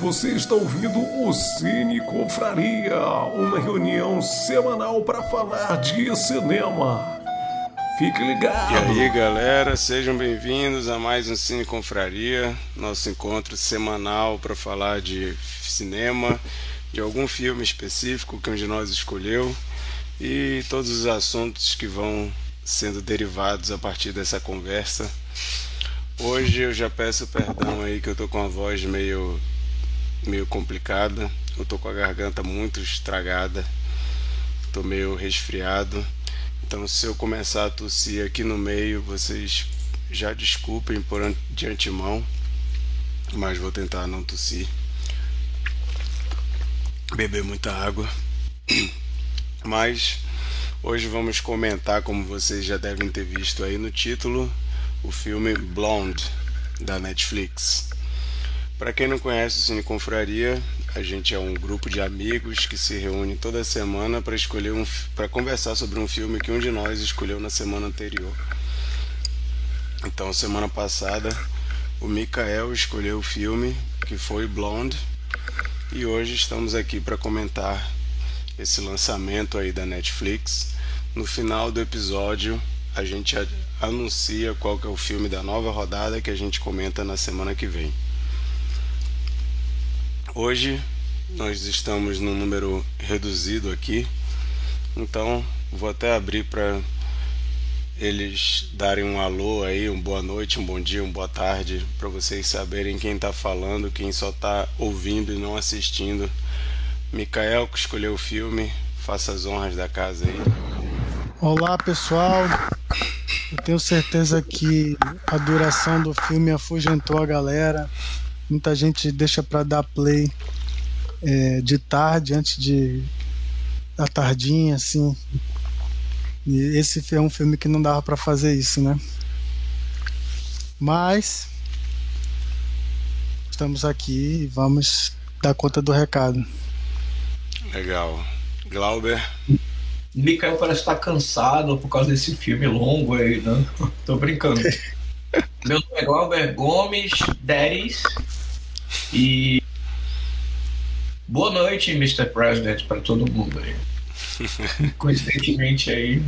Você está ouvindo o Cine Confraria, uma reunião semanal para falar de cinema. Fique ligado. E aí, galera, sejam bem-vindos a mais um Cine Confraria, nosso encontro semanal para falar de cinema, de algum filme específico que um de nós escolheu e todos os assuntos que vão sendo derivados a partir dessa conversa. Hoje eu já peço perdão aí que eu tô com a voz meio meio complicada. Eu tô com a garganta muito estragada. Tô meio resfriado. Então se eu começar a tossir aqui no meio, vocês já desculpem por de antemão, mas vou tentar não tossir. Beber muita água. Mas hoje vamos comentar, como vocês já devem ter visto aí no título, o filme Blonde da Netflix. Para quem não conhece o Cine Confraria, a gente é um grupo de amigos que se reúne toda semana para escolher um para conversar sobre um filme que um de nós escolheu na semana anterior. Então, semana passada, o Mikael escolheu o filme que foi Blonde e hoje estamos aqui para comentar esse lançamento aí da Netflix. No final do episódio, a gente anuncia qual que é o filme da nova rodada que a gente comenta na semana que vem. Hoje nós estamos num número reduzido aqui, então vou até abrir para eles darem um alô aí, um boa noite, um bom dia, uma boa tarde, para vocês saberem quem está falando, quem só está ouvindo e não assistindo. Mikael que escolheu o filme, faça as honras da casa aí. Olá pessoal, eu tenho certeza que a duração do filme afugentou a galera. Muita gente deixa para dar play é, de tarde, antes de da tardinha, assim. E esse é um filme que não dava para fazer isso, né? Mas estamos aqui e vamos dar conta do recado. Legal. Glauber. Mikael parece estar cansado por causa desse filme longo aí, né? Tô brincando. Meu nome é Glauber Gomes, 10. E boa noite, Mr. President, para todo mundo aí. Coincidentemente aí,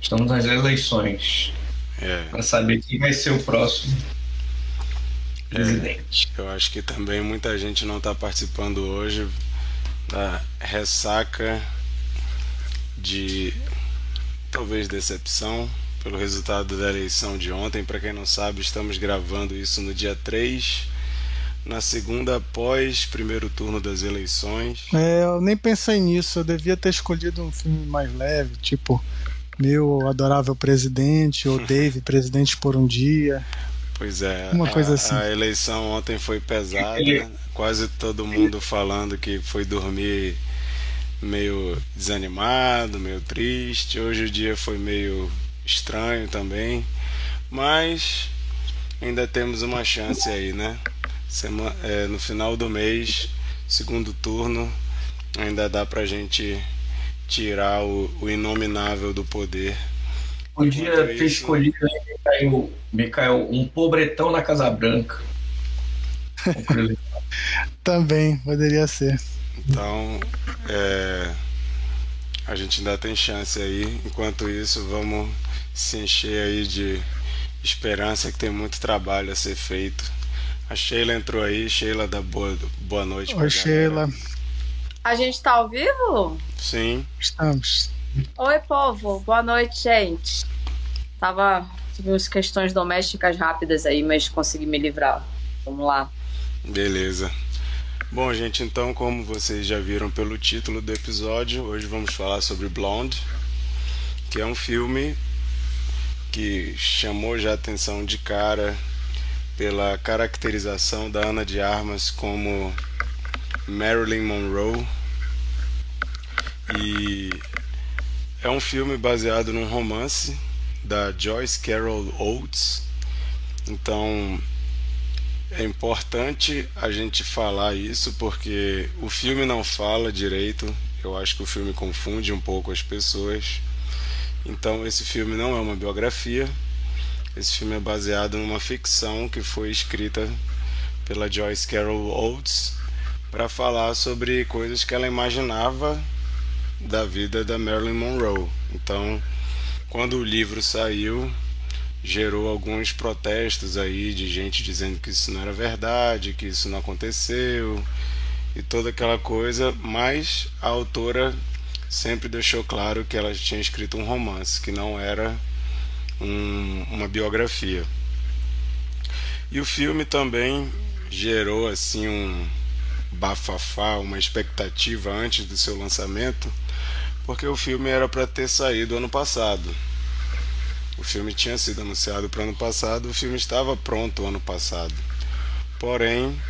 estamos nas eleições. É. Para saber quem vai ser o próximo presidente. É, eu acho que também muita gente não está participando hoje da ressaca de talvez decepção pelo resultado da eleição de ontem. Para quem não sabe, estamos gravando isso no dia 3 na segunda após primeiro turno das eleições. É, eu nem pensei nisso, eu devia ter escolhido um filme mais leve, tipo Meu Adorável Presidente ou Dave Presidente por um Dia. Pois é, Uma a, coisa assim. a eleição ontem foi pesada, quase todo mundo falando que foi dormir meio desanimado, meio triste. Hoje o dia foi meio estranho também, mas ainda temos uma chance aí, né? Sema, é, no final do mês, segundo turno, ainda dá pra gente tirar o, o inominável do poder. Podia Enquanto ter isso- escolhido aí, Mikael, Mikael, um pobretão na Casa Branca. Também poderia ser. Então, é, a gente ainda tem chance aí. Enquanto isso, vamos se encher aí de esperança que tem muito trabalho a ser feito. A Sheila entrou aí. Sheila, dá boa, boa noite. pra Oi. Sheila. A gente tá ao vivo? Sim, Estamos. Oi, povo. Boa noite, gente. Tava tive umas questões domésticas rápidas aí, mas consegui me livrar. Vamos lá. beleza. Bom, gente, então, como vocês já viram pelo título do episódio, hoje vamos falar sobre Blonde, que é um filme que chamou já a atenção de cara pela caracterização da Ana de Armas como Marilyn Monroe. E é um filme baseado num romance da Joyce Carol Oates. Então é importante a gente falar isso porque o filme não fala direito. Eu acho que o filme confunde um pouco as pessoas. Então esse filme não é uma biografia. Esse filme é baseado numa ficção que foi escrita pela Joyce Carol Oates para falar sobre coisas que ela imaginava da vida da Marilyn Monroe. Então, quando o livro saiu, gerou alguns protestos aí de gente dizendo que isso não era verdade, que isso não aconteceu e toda aquela coisa, mas a autora sempre deixou claro que ela tinha escrito um romance, que não era um, uma biografia. E o filme também gerou assim um bafafá, uma expectativa antes do seu lançamento, porque o filme era para ter saído ano passado. O filme tinha sido anunciado para ano passado, o filme estava pronto ano passado. Porém,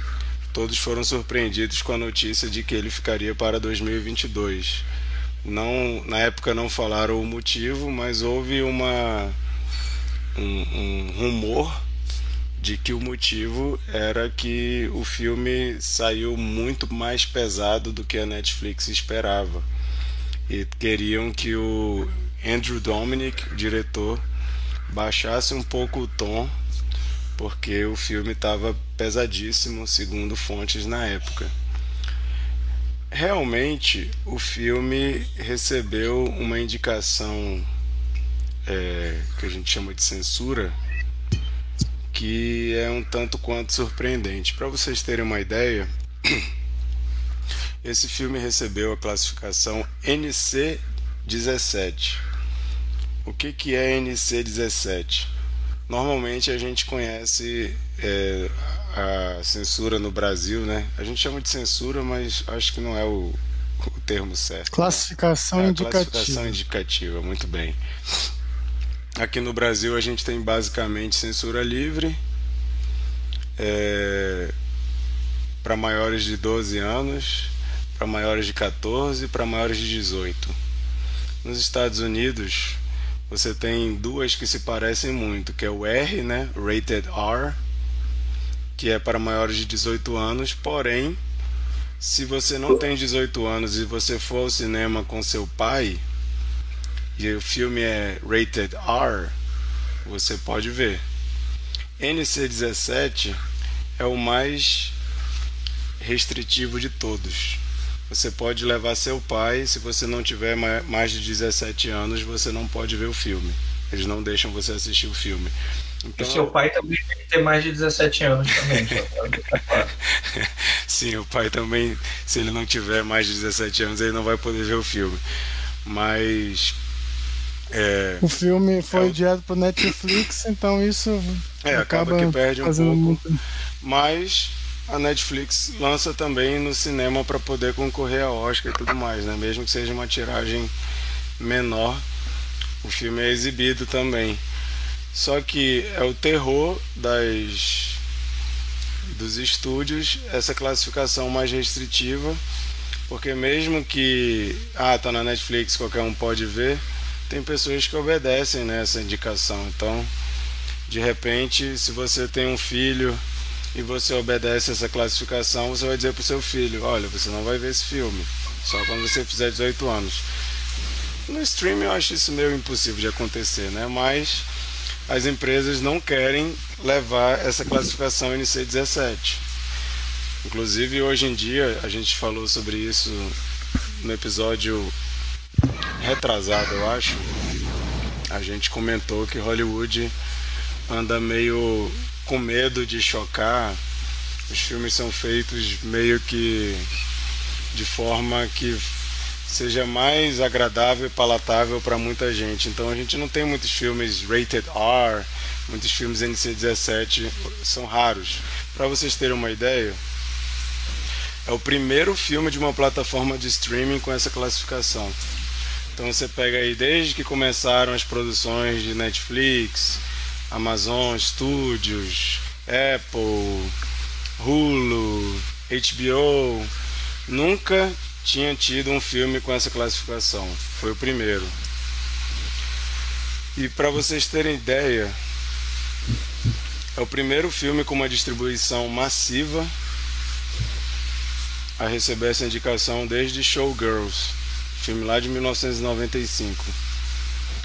todos foram surpreendidos com a notícia de que ele ficaria para 2022. Não, na época não falaram o motivo, mas houve uma um, um rumor de que o motivo era que o filme saiu muito mais pesado do que a Netflix esperava. E queriam que o Andrew Dominic, o diretor, baixasse um pouco o tom, porque o filme estava pesadíssimo, segundo fontes na época. Realmente, o filme recebeu uma indicação é, que a gente chama de censura que é um tanto quanto surpreendente. Para vocês terem uma ideia, esse filme recebeu a classificação NC17. O que, que é NC17? Normalmente a gente conhece é, a censura no Brasil, né? A gente chama de censura, mas acho que não é o, o termo certo. Classificação né? indicativa. Classificação indicativa, muito bem. Aqui no Brasil a gente tem basicamente censura livre é, para maiores de 12 anos, para maiores de 14 e para maiores de 18. Nos Estados Unidos você tem duas que se parecem muito, que é o R, né, Rated R, que é para maiores de 18 anos, porém, se você não tem 18 anos e você for ao cinema com seu pai, e o filme é rated R, você pode ver. NC17 é o mais restritivo de todos. Você pode levar seu pai, se você não tiver mais de 17 anos, você não pode ver o filme. Eles não deixam você assistir o filme. Então, o seu pai também tem que ter mais de 17 anos também. Sim, o pai também, se ele não tiver mais de 17 anos, ele não vai poder ver o filme. Mas é, o filme foi é, direto para Netflix, então isso é, acaba, acaba que perde um pouco. Muito... Mas a Netflix lança também no cinema para poder concorrer a Oscar e tudo mais, né? Mesmo que seja uma tiragem menor, o filme é exibido também. Só que é o terror das dos estúdios essa classificação mais restritiva, porque mesmo que ah, tá na Netflix, qualquer um pode ver, tem pessoas que obedecem né, indicação. Então, de repente, se você tem um filho e você obedece essa classificação, você vai dizer para o seu filho: olha, você não vai ver esse filme, só quando você fizer 18 anos. No streaming eu acho isso meio impossível de acontecer, né? Mas as empresas não querem levar essa classificação NC17. Inclusive hoje em dia a gente falou sobre isso no episódio retrasado, eu acho, a gente comentou que Hollywood anda meio com medo de chocar. Os filmes são feitos meio que de forma que seja mais agradável e palatável para muita gente. Então a gente não tem muitos filmes rated R, muitos filmes NC-17 são raros. Para vocês terem uma ideia, é o primeiro filme de uma plataforma de streaming com essa classificação. Então você pega aí desde que começaram as produções de Netflix, Amazon Studios, Apple, Hulu, HBO, nunca tinha tido um filme com essa classificação. Foi o primeiro. E para vocês terem ideia, é o primeiro filme com uma distribuição massiva a receber essa indicação desde Showgirls filme lá de 1995.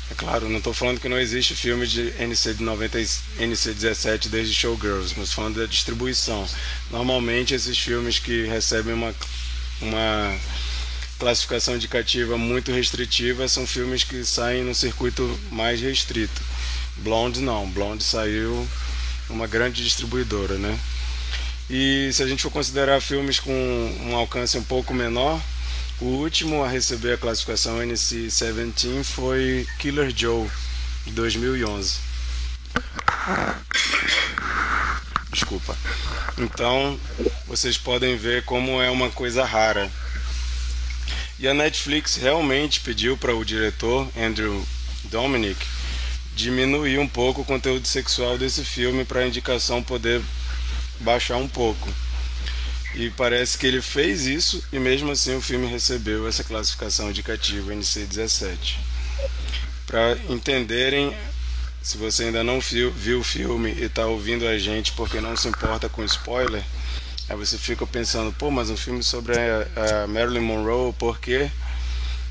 É claro, não estou falando que não existe filme de NC de 90, NC17 desde Showgirls, mas falando da distribuição. Normalmente esses filmes que recebem uma, uma classificação indicativa muito restritiva são filmes que saem no circuito mais restrito. Blonde não, Blonde saiu uma grande distribuidora, né? E se a gente for considerar filmes com um alcance um pouco menor, o último a receber a classificação NC-17 foi Killer Joe, de 2011. Desculpa. Então, vocês podem ver como é uma coisa rara. E a Netflix realmente pediu para o diretor, Andrew Dominic, diminuir um pouco o conteúdo sexual desse filme para a indicação poder baixar um pouco. E parece que ele fez isso e mesmo assim o filme recebeu essa classificação indicativa NC17. Para entenderem, se você ainda não viu, viu o filme e está ouvindo a gente porque não se importa com spoiler, aí você fica pensando, pô, mas um filme sobre a, a Marilyn Monroe, por que,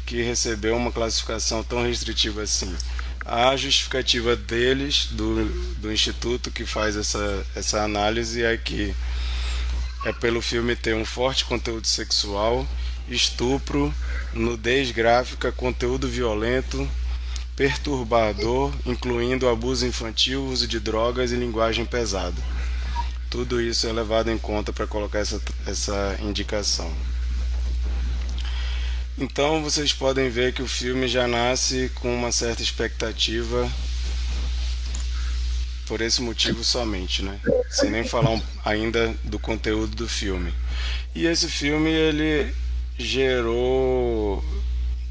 que recebeu uma classificação tão restritiva assim? A justificativa deles, do, do instituto que faz essa, essa análise, é que é pelo filme ter um forte conteúdo sexual, estupro, nudez gráfica, conteúdo violento, perturbador, incluindo abuso infantil, uso de drogas e linguagem pesada. Tudo isso é levado em conta para colocar essa, essa indicação. Então vocês podem ver que o filme já nasce com uma certa expectativa por esse motivo somente, né? Sem nem falar um, ainda do conteúdo do filme. E esse filme ele gerou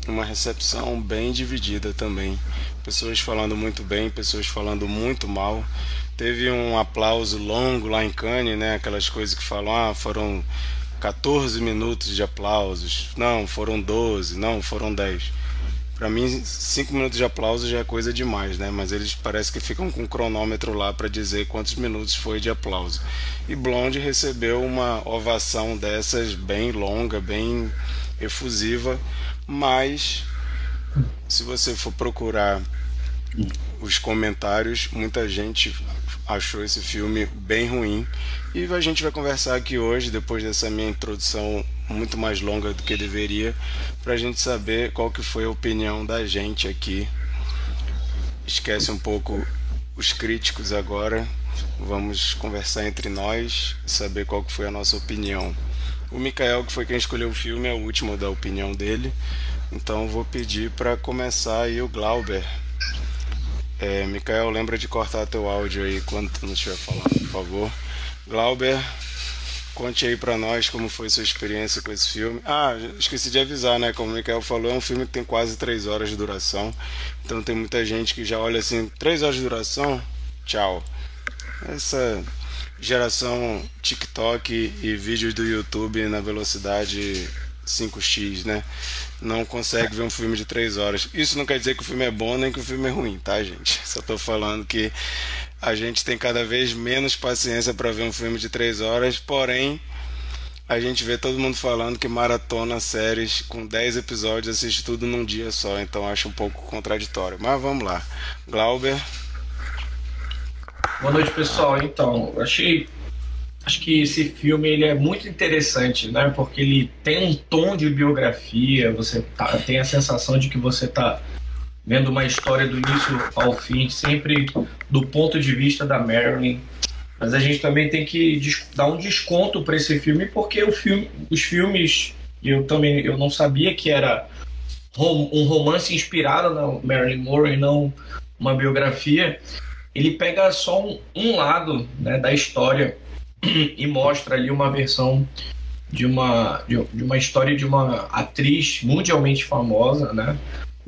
uma recepção bem dividida também. Pessoas falando muito bem, pessoas falando muito mal. Teve um aplauso longo lá em Cannes, né? Aquelas coisas que falam, ah, foram 14 minutos de aplausos. Não, foram 12, não, foram 10. Para mim, cinco minutos de aplauso já é coisa demais, né? Mas eles parece que ficam com um cronômetro lá para dizer quantos minutos foi de aplauso. E Blonde recebeu uma ovação dessas bem longa, bem efusiva, mas se você for procurar os comentários, muita gente achou esse filme bem ruim. E a gente vai conversar aqui hoje, depois dessa minha introdução muito mais longa do que deveria, para a gente saber qual que foi a opinião da gente aqui. Esquece um pouco os críticos agora. Vamos conversar entre nós saber qual que foi a nossa opinião. O Mikael, que foi quem escolheu o filme, é o último da opinião dele. Então vou pedir para começar aí o Glauber. É, Mikael, lembra de cortar teu áudio aí quando não estiver falando, por favor. Glauber, Conte aí para nós como foi sua experiência com esse filme. Ah, esqueci de avisar, né? Como o Mikael falou, é um filme que tem quase 3 horas de duração. Então tem muita gente que já olha assim, 3 horas de duração? Tchau. Essa geração TikTok e vídeos do YouTube na velocidade 5x, né? Não consegue ver um filme de 3 horas. Isso não quer dizer que o filme é bom nem que o filme é ruim, tá, gente? Só tô falando que a gente tem cada vez menos paciência para ver um filme de três horas, porém a gente vê todo mundo falando que maratona séries com 10 episódios assiste tudo num dia só, então acho um pouco contraditório. Mas vamos lá. Glauber. Boa noite, pessoal. Então, achei acho que esse filme ele é muito interessante, né? Porque ele tem um tom de biografia, você tá, tem a sensação de que você está vendo uma história do início ao fim, sempre do ponto de vista da Marilyn. Mas a gente também tem que dar um desconto para esse filme, porque o filme, os filmes, eu também eu não sabia que era um romance inspirado na Marilyn Monroe e não uma biografia. Ele pega só um, um lado né, da história e mostra ali uma versão de uma, de, de uma história de uma atriz mundialmente famosa, né?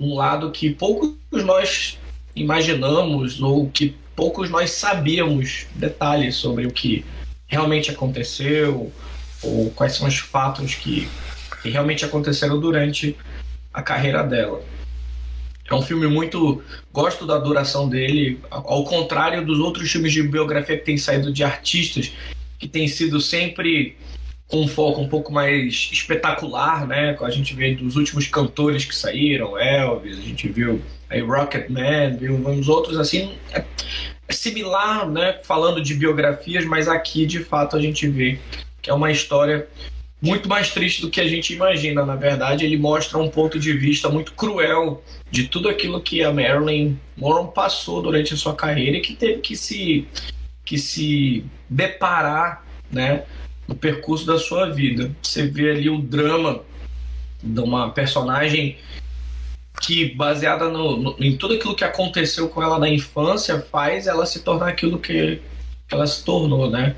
Um lado que poucos nós imaginamos ou que poucos nós sabíamos detalhes sobre o que realmente aconteceu ou quais são os fatos que, que realmente aconteceram durante a carreira dela. É um filme muito. Gosto da duração dele, ao contrário dos outros filmes de biografia que têm saído de artistas que têm sido sempre com um foco um pouco mais espetacular, né? A gente vê dos últimos cantores que saíram, Elvis, a gente viu aí Rocketman, vimos outros assim. É, é similar, né? Falando de biografias, mas aqui de fato a gente vê que é uma história muito mais triste do que a gente imagina. Na verdade, ele mostra um ponto de vista muito cruel de tudo aquilo que a Marilyn Monroe passou durante a sua carreira e que teve que se, que se deparar né, no percurso da sua vida. Você vê ali o drama de uma personagem que, baseada no, no, em tudo aquilo que aconteceu com ela na infância, faz ela se tornar aquilo que, que ela se tornou, né?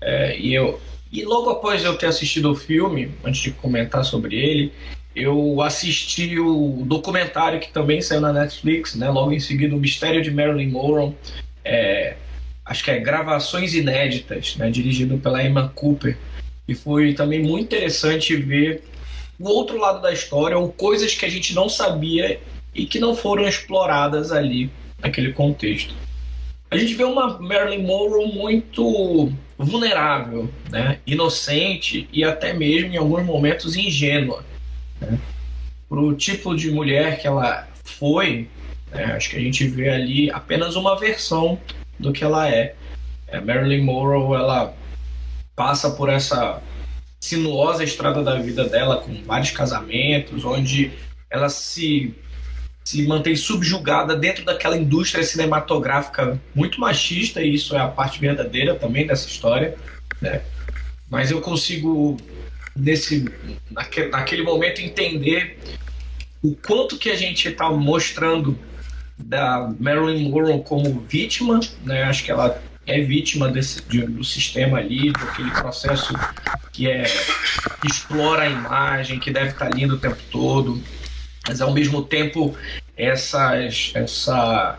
É, e eu, e logo após eu ter assistido o filme, antes de comentar sobre ele, eu assisti o documentário que também saiu na Netflix, né? Logo em seguida, o Mistério de Marilyn Monroe, é, acho que é Gravações Inéditas, né? Dirigido pela Emma Cooper. E foi também muito interessante ver o outro lado da história, ou coisas que a gente não sabia e que não foram exploradas ali naquele contexto. A gente vê uma Marilyn Monroe muito vulnerável, né? inocente e até mesmo em alguns momentos ingênua. Né? Para o tipo de mulher que ela foi, né? acho que a gente vê ali apenas uma versão do que ela é. A Marilyn Monroe ela passa por essa sinuosa estrada da vida dela com vários casamentos, onde ela se se mantém subjugada dentro daquela indústria cinematográfica muito machista, e isso é a parte verdadeira também dessa história, né? Mas eu consigo, nesse, naquele momento, entender o quanto que a gente está mostrando da Marilyn Monroe como vítima, né? Acho que ela é vítima desse, de, do sistema ali, daquele processo que é que explora a imagem, que deve estar lindo o tempo todo, mas ao mesmo tempo essas, essa,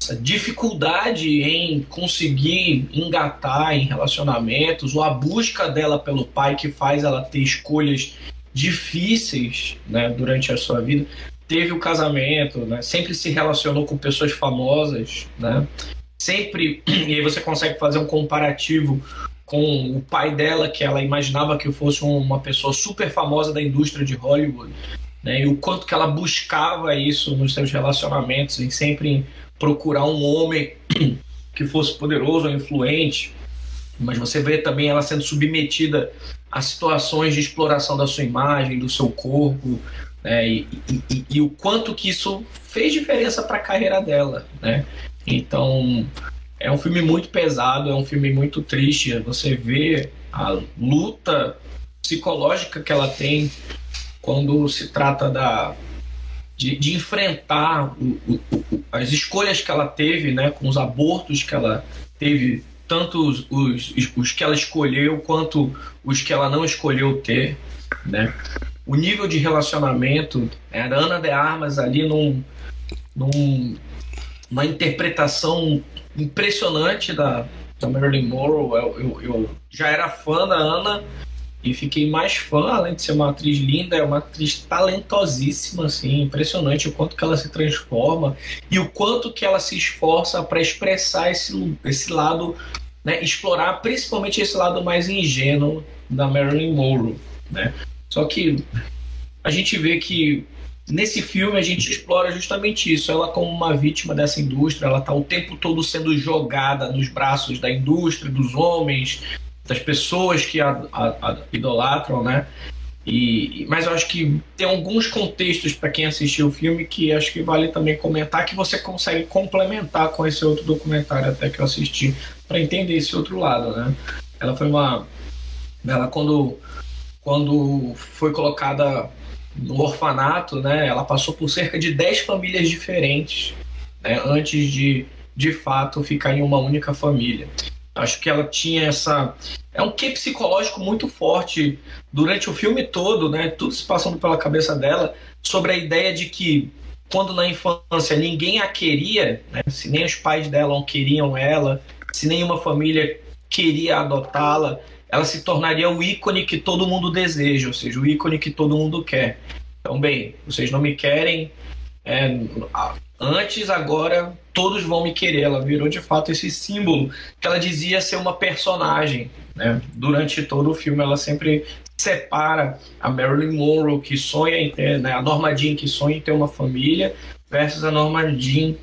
essa dificuldade em conseguir engatar em relacionamentos, ou a busca dela pelo pai que faz ela ter escolhas difíceis né, durante a sua vida. Teve o casamento, né, sempre se relacionou com pessoas famosas, né, sempre. E aí você consegue fazer um comparativo com o pai dela, que ela imaginava que fosse uma pessoa super famosa da indústria de Hollywood né? E o quanto que ela buscava isso nos seus relacionamentos, em sempre procurar um homem que fosse poderoso ou influente. Mas você vê também ela sendo submetida a situações de exploração da sua imagem, do seu corpo, né? e, e, e, o quanto que isso fez diferença para a carreira dela, né? Então é um filme muito pesado, é um filme muito triste. Você vê a luta psicológica que ela tem quando se trata da, de, de enfrentar o, o, o, as escolhas que ela teve, né, com os abortos que ela teve, tanto os, os, os que ela escolheu quanto os que ela não escolheu ter, né? O nível de relacionamento, né, a Ana de Armas ali num, num, uma interpretação impressionante da, da Marilyn Monroe. Eu, eu, eu já era fã da Ana e fiquei mais fã, além de ser uma atriz linda, é uma atriz talentosíssima, assim, impressionante o quanto que ela se transforma e o quanto que ela se esforça para expressar esse, esse lado, né, explorar principalmente esse lado mais ingênuo da Marilyn Monroe, né? Só que a gente vê que nesse filme a gente explora justamente isso, ela como uma vítima dessa indústria, ela está o tempo todo sendo jogada nos braços da indústria, dos homens, das pessoas que a, a, a idolatram, né? E, mas eu acho que tem alguns contextos para quem assistiu o filme que acho que vale também comentar que você consegue complementar com esse outro documentário até que eu assisti para entender esse outro lado, né? Ela foi uma ela quando quando foi colocada no orfanato, né? Ela passou por cerca de 10 famílias diferentes, né, antes de de fato ficar em uma única família. Acho que ela tinha essa. É um que psicológico muito forte durante o filme todo, né? Tudo se passando pela cabeça dela sobre a ideia de que quando na infância ninguém a queria, né? se nem os pais dela não queriam ela, se nenhuma família queria adotá-la, ela se tornaria o ícone que todo mundo deseja, ou seja, o ícone que todo mundo quer. Então, bem, vocês não me querem, É, antes, agora, todos vão me querer. Ela virou de fato esse símbolo que ela dizia ser uma personagem. Né? Durante todo o filme, ela sempre separa a Marilyn Monroe, que sonha em ter, né? a Norma Jean, que sonha em ter uma família, versus a Norma Jean,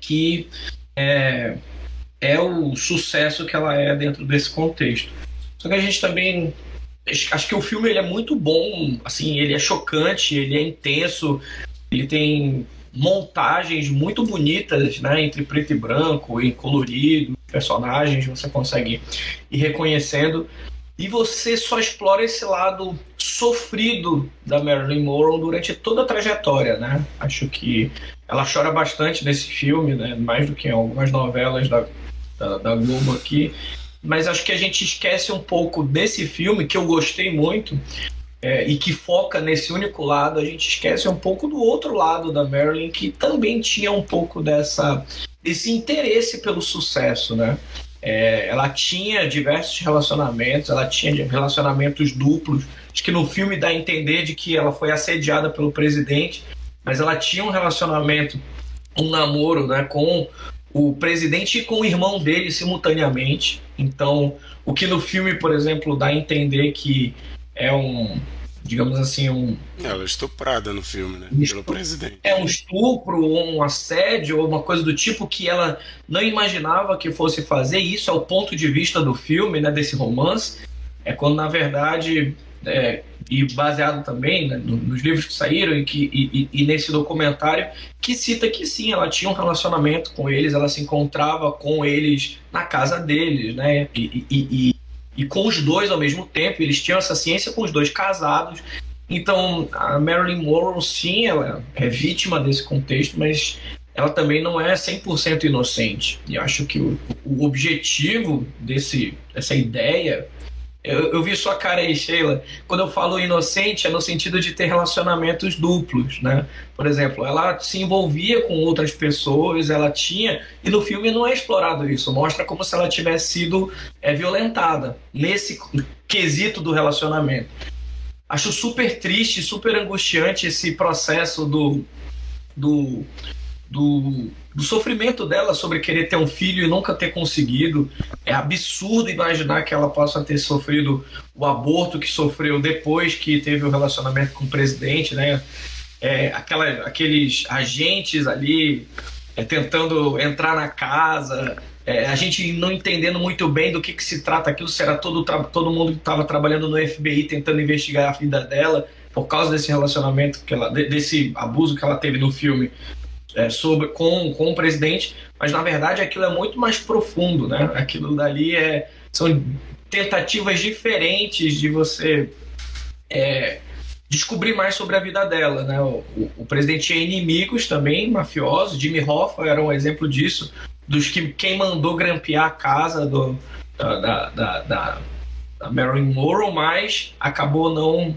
que é, é o sucesso que ela é dentro desse contexto. Só que a gente também acho que o filme ele é muito bom, assim, ele é chocante, ele é intenso, ele tem montagens muito bonitas, né, entre preto e branco e colorido, personagens, você consegue ir reconhecendo. E você só explora esse lado sofrido da Marilyn Monroe durante toda a trajetória, né? Acho que ela chora bastante nesse filme, né? Mais do que em algumas novelas da, da, da Globo aqui mas acho que a gente esquece um pouco desse filme que eu gostei muito é, e que foca nesse único lado, a gente esquece um pouco do outro lado da Marilyn que também tinha um pouco dessa desse interesse pelo sucesso, né? É, ela tinha diversos relacionamentos, ela tinha relacionamentos duplos. Acho que no filme dá a entender de que ela foi assediada pelo presidente, mas ela tinha um relacionamento, um namoro, né, com o presidente com o irmão dele simultaneamente. Então, o que no filme, por exemplo, dá a entender que é um, digamos assim, um. Ela é estuprada no filme, né? Pelo presidente. É um estupro, um assédio, ou uma coisa do tipo que ela não imaginava que fosse fazer. E isso é o ponto de vista do filme, né? Desse romance. É quando, na verdade, é, e baseado também né, nos livros que saíram e, que, e, e, nesse documentário, que cita que sim, ela tinha um relacionamento com eles, ela se encontrava com eles na casa deles, né? E, e, e com os dois ao mesmo tempo, eles tinham essa ciência com os dois casados. Então, a Marilyn Monroe, sim, ela é vítima desse contexto, mas ela também não é 100% inocente. E acho que o, o objetivo desse, dessa ideia eu, eu, vi sua cara aí, Sheila. Quando eu falo inocente, é no sentido de ter relacionamentos duplos, né? Por exemplo, ela se envolvia com outras pessoas, ela tinha. E no filme não é explorado isso. Mostra como se ela tivesse sido é, violentada nesse quesito do relacionamento. Acho super triste, super angustiante esse processo do. do do, do, sofrimento dela sobre querer ter um filho e nunca ter conseguido. É absurdo imaginar que ela possa ter sofrido o aborto que sofreu depois que teve o um relacionamento com o presidente, né? É, aquela, aqueles agentes ali é, tentando entrar na casa, é, a gente não entendendo muito bem do que, que se trata aquilo, se era todo, todo mundo que estava trabalhando no FBI tentando investigar a vida dela por causa desse relacionamento, que ela, desse abuso que ela teve no filme é, sobre, com, com o presidente, mas na verdade aquilo é muito mais profundo, né? Aquilo dali é, são tentativas diferentes de você é, descobrir mais sobre a vida dela, né? O, o, o, presidente tinha inimigos também, mafiosos, Jimmy Hoffa era um exemplo disso, dos que quem mandou grampear a casa do, da, da, da, da, Marilyn Monroe, mas acabou não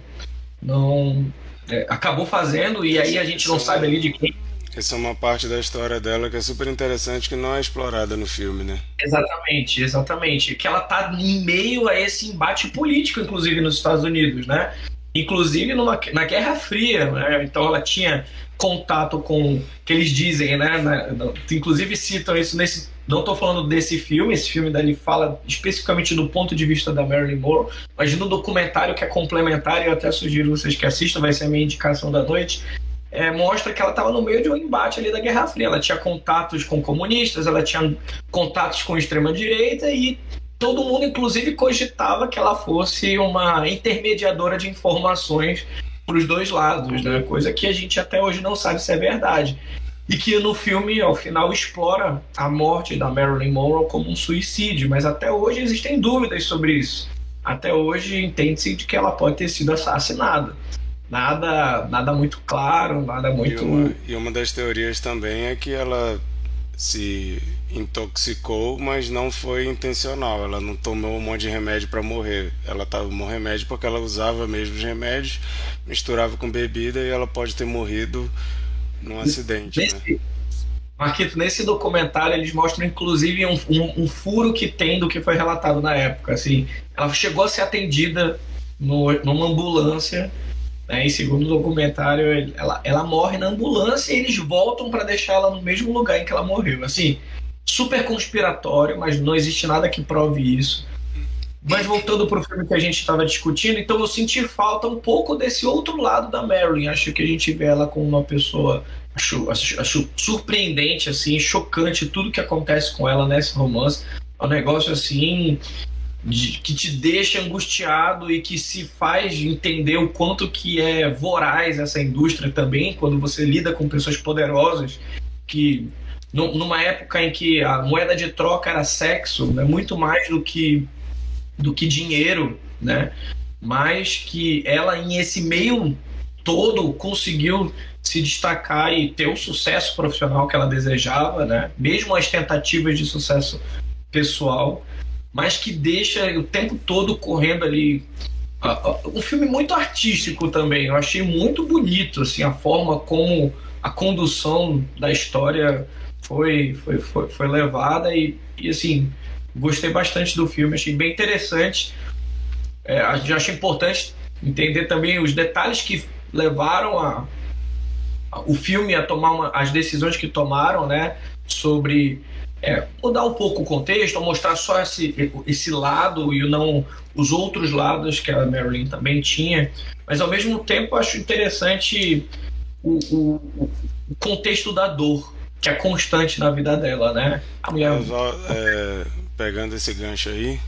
não é, acabou fazendo e aí a gente não sabe ali de quem essa é uma parte da história dela que é super interessante, que não é explorada no filme, né? Exatamente, exatamente. Que ela tá em meio a esse embate político, inclusive nos Estados Unidos, né? Inclusive numa, na Guerra Fria, né? Então ela tinha contato com que eles dizem, né? Na, inclusive citam isso nesse. Não estou falando desse filme, esse filme dali fala especificamente do ponto de vista da Marilyn Monroe, mas no documentário que é complementar, eu até sugiro vocês que assistam, vai ser a minha indicação da noite é, mostra que ela estava no meio de um embate ali da Guerra Fria. Ela tinha contatos com comunistas, ela tinha contatos com extrema-direita e todo mundo, inclusive, cogitava que ela fosse uma intermediadora de informações para os dois lados, né? coisa que a gente até hoje não sabe se é verdade. E que no filme, ao final, explora a morte da Marilyn Monroe como um suicídio, mas até hoje existem dúvidas sobre isso. Até hoje entende-se de que ela pode ter sido assassinada nada, nada muito claro, nada muito. E uma, e uma das teorias também é que ela se intoxicou, mas não foi intencional. Ela não tomou um monte de remédio para morrer. Ela tomou remédio porque ela usava mesmo os remédios, misturava com bebida e ela pode ter morrido num acidente. Nesse, né? Marquito, nesse documentário eles mostram inclusive um, um, um, furo que tem do que foi relatado na época. Assim, ela chegou a ser atendida no, numa ambulância Né? E segundo o documentário, ela, ela morre na ambulância e eles voltam para deixar ela no mesmo lugar em que ela morreu. Assim, super conspiratório, mas não existe nada que prove isso. Mas voltando para o filme que a gente estava discutindo, então eu senti falta um pouco desse outro lado da Marilyn. Acho que a gente vê ela como uma pessoa acho, acho, acho surpreendente, assim, chocante tudo que acontece com ela nesse romance. É um negócio assim de, que te deixa angustiado e que se faz entender o quanto que é voraz essa indústria também, quando você lida com pessoas poderosas que numa época em que a moeda de troca era sexo, né, muito mais do que do que dinheiro, né? Mas que ela em esse meio todo conseguiu se destacar e ter o sucesso profissional que ela desejava, né? Mesmo as tentativas de sucesso pessoal mas que deixa o tempo todo correndo ali. Um filme muito artístico também. Eu achei muito bonito assim a forma como a condução da história foi foi, foi, foi levada e, e assim gostei bastante do filme. Achei bem interessante. É, achei importante entender também os detalhes que levaram a, a o filme a tomar uma, as decisões que tomaram, né? Sobre é, mudar um pouco o contexto, mostrar só esse, esse lado e não os outros lados que a Marilyn também tinha, mas ao mesmo tempo acho interessante o, o, o contexto da dor, que é constante na vida dela, né? A mulher... é, pegando esse gancho aí,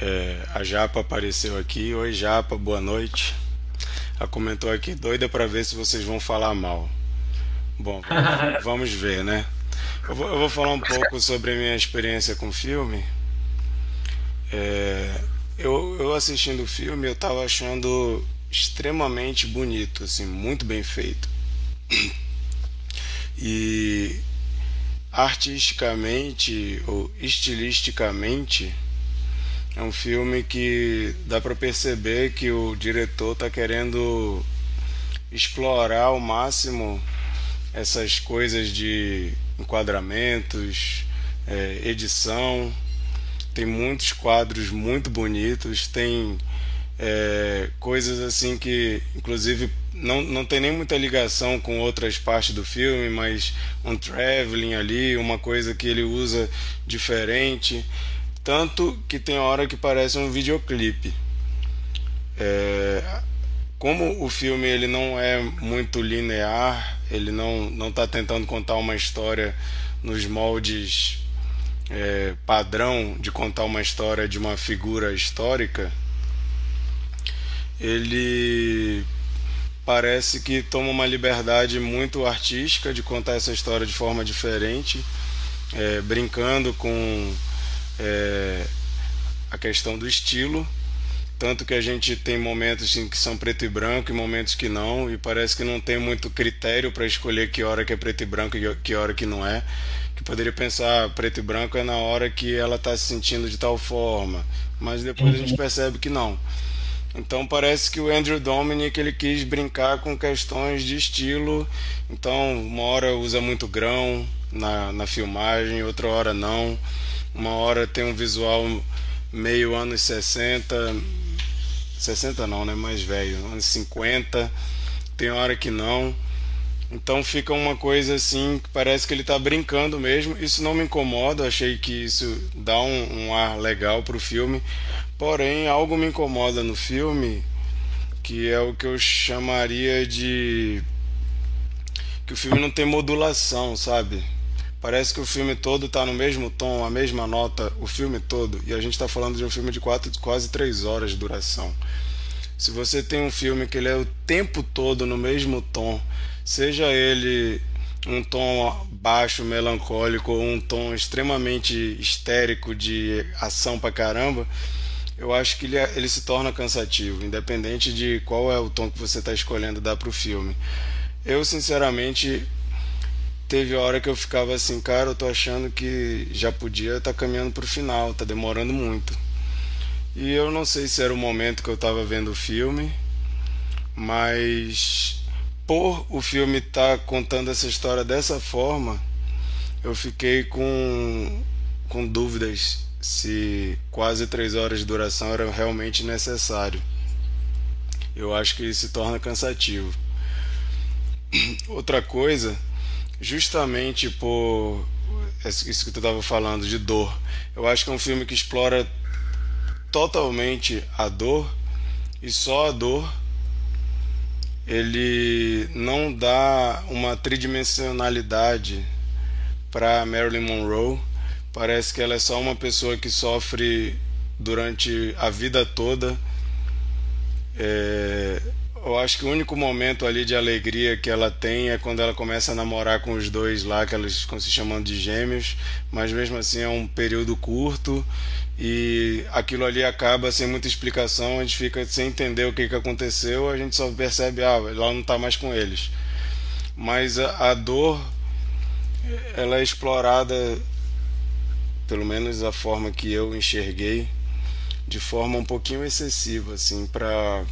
é, a Japa apareceu aqui. Oi, Japa, boa noite. Ela comentou aqui, doida para ver se vocês vão falar mal. Bom, vamos, vamos ver, né? Eu vou, eu vou, falar um pouco sobre a minha experiência com o filme. É, eu, eu assistindo o filme, eu estava achando extremamente bonito, assim, muito bem feito. E artisticamente ou estilisticamente é um filme que dá para perceber que o diretor está querendo explorar ao máximo essas coisas de enquadramentos, é, edição. Tem muitos quadros muito bonitos, tem é, coisas assim que, inclusive, não, não tem nem muita ligação com outras partes do filme, mas um traveling ali, uma coisa que ele usa diferente. Tanto que tem hora que parece um videoclipe. É, como o filme ele não é muito linear, ele não não está tentando contar uma história nos moldes é, padrão de contar uma história de uma figura histórica, ele parece que toma uma liberdade muito artística de contar essa história de forma diferente, é, brincando com é, a questão do estilo tanto que a gente tem momentos assim, que são preto e branco e momentos que não, e parece que não tem muito critério para escolher que hora que é preto e branco e que hora que não é. Que poderia pensar preto e branco é na hora que ela está se sentindo de tal forma, mas depois a gente uhum. percebe que não. Então parece que o Andrew Dominic ele quis brincar com questões de estilo. Então uma hora usa muito grão na, na filmagem, outra hora não. Uma hora tem um visual meio anos 60, 60 não, né? Mais velho, anos 50, tem hora que não. Então fica uma coisa assim que parece que ele está brincando mesmo. Isso não me incomoda, achei que isso dá um, um ar legal para o filme. Porém, algo me incomoda no filme, que é o que eu chamaria de. que o filme não tem modulação, sabe? Parece que o filme todo está no mesmo tom, a mesma nota, o filme todo. E a gente está falando de um filme de quatro, quase três horas de duração. Se você tem um filme que ele é o tempo todo no mesmo tom, seja ele um tom baixo, melancólico ou um tom extremamente histérico de ação pra caramba, eu acho que ele, é, ele se torna cansativo, independente de qual é o tom que você está escolhendo dar para o filme. Eu, sinceramente, teve hora que eu ficava assim, cara, eu tô achando que já podia estar tá caminhando pro final, tá demorando muito. E eu não sei se era o momento que eu tava vendo o filme, mas por o filme estar tá contando essa história dessa forma, eu fiquei com, com dúvidas se quase três horas de duração era realmente necessário. eu acho que se torna cansativo. Outra coisa, justamente por isso que tu estava falando de dor, eu acho que é um filme que explora totalmente a dor e só a dor. Ele não dá uma tridimensionalidade para Marilyn Monroe. Parece que ela é só uma pessoa que sofre durante a vida toda. É, eu acho que o único momento ali de alegria que ela tem é quando ela começa a namorar com os dois lá, que eles ficam se chamando de gêmeos, mas mesmo assim é um período curto e aquilo ali acaba sem muita explicação, a gente fica sem entender o que, que aconteceu, a gente só percebe, ah, ela não está mais com eles. Mas a, a dor, ela é explorada, pelo menos da forma que eu enxerguei, de forma um pouquinho excessiva, assim, para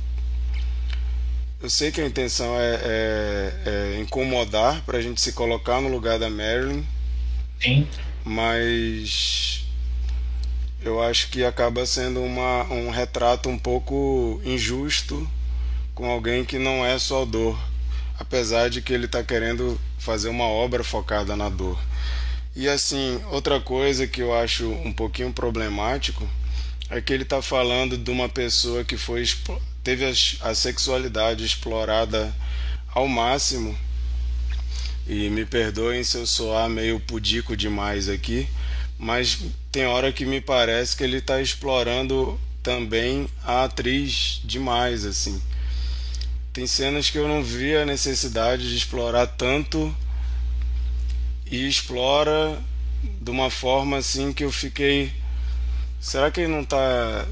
eu sei que a intenção é, é, é incomodar para a gente se colocar no lugar da Marilyn. Sim. Mas eu acho que acaba sendo uma, um retrato um pouco injusto com alguém que não é só dor, apesar de que ele está querendo fazer uma obra focada na dor. E assim, outra coisa que eu acho um pouquinho problemático é que ele está falando de uma pessoa que foi teve a, sexualidade explorada ao máximo. E me perdoem se eu soar meio pudico demais aqui, mas tem hora que me parece que ele está explorando também a atriz demais, assim. Tem cenas que eu não vi a necessidade de explorar tanto e explora de uma forma assim que eu fiquei. Será que ele não está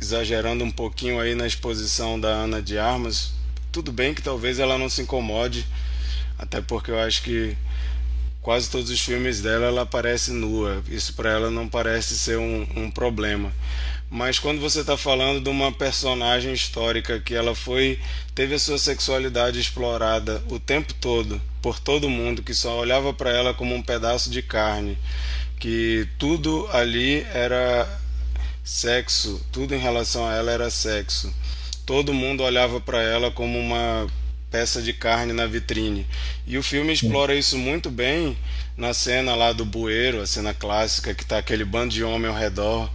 exagerando um pouquinho aí na exposição da Ana de Armas. Tudo bem que talvez ela não se incomode, até porque eu acho que quase todos os filmes dela ela aparece nua. Isso para ela não parece ser um, um problema. Mas quando você está falando de uma personagem histórica que ela foi teve a sua sexualidade explorada o tempo todo por todo mundo que só olhava para ela como um pedaço de carne, que tudo ali era sexo, tudo em relação a ela era sexo. Todo mundo olhava para ela como uma peça de carne na vitrine. E o filme explora isso muito bem na cena lá do bueiro, a cena clássica que tá aquele bando de homem ao redor.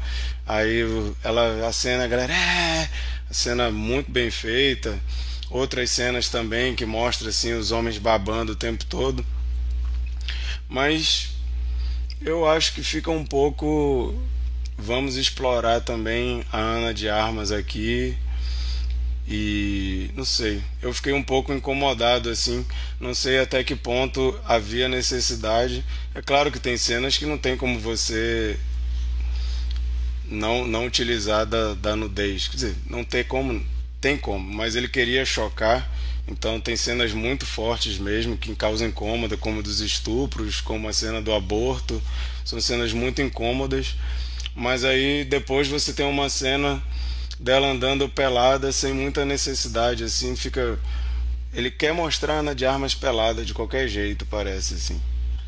Aí ela a cena, a galera, é! a cena muito bem feita. Outras cenas também que mostra assim os homens babando o tempo todo. Mas eu acho que fica um pouco Vamos explorar também a Ana de Armas aqui. E não sei, eu fiquei um pouco incomodado assim, não sei até que ponto havia necessidade. É claro que tem cenas que não tem como você não não utilizar da, da nudez, quer dizer, não ter como, tem como, mas ele queria chocar. Então tem cenas muito fortes mesmo que causam incômoda, como dos estupros, como a cena do aborto. São cenas muito incômodas mas aí depois você tem uma cena dela andando pelada sem muita necessidade, assim, fica. Ele quer mostrar Ana de Armas pelada de qualquer jeito, parece, assim.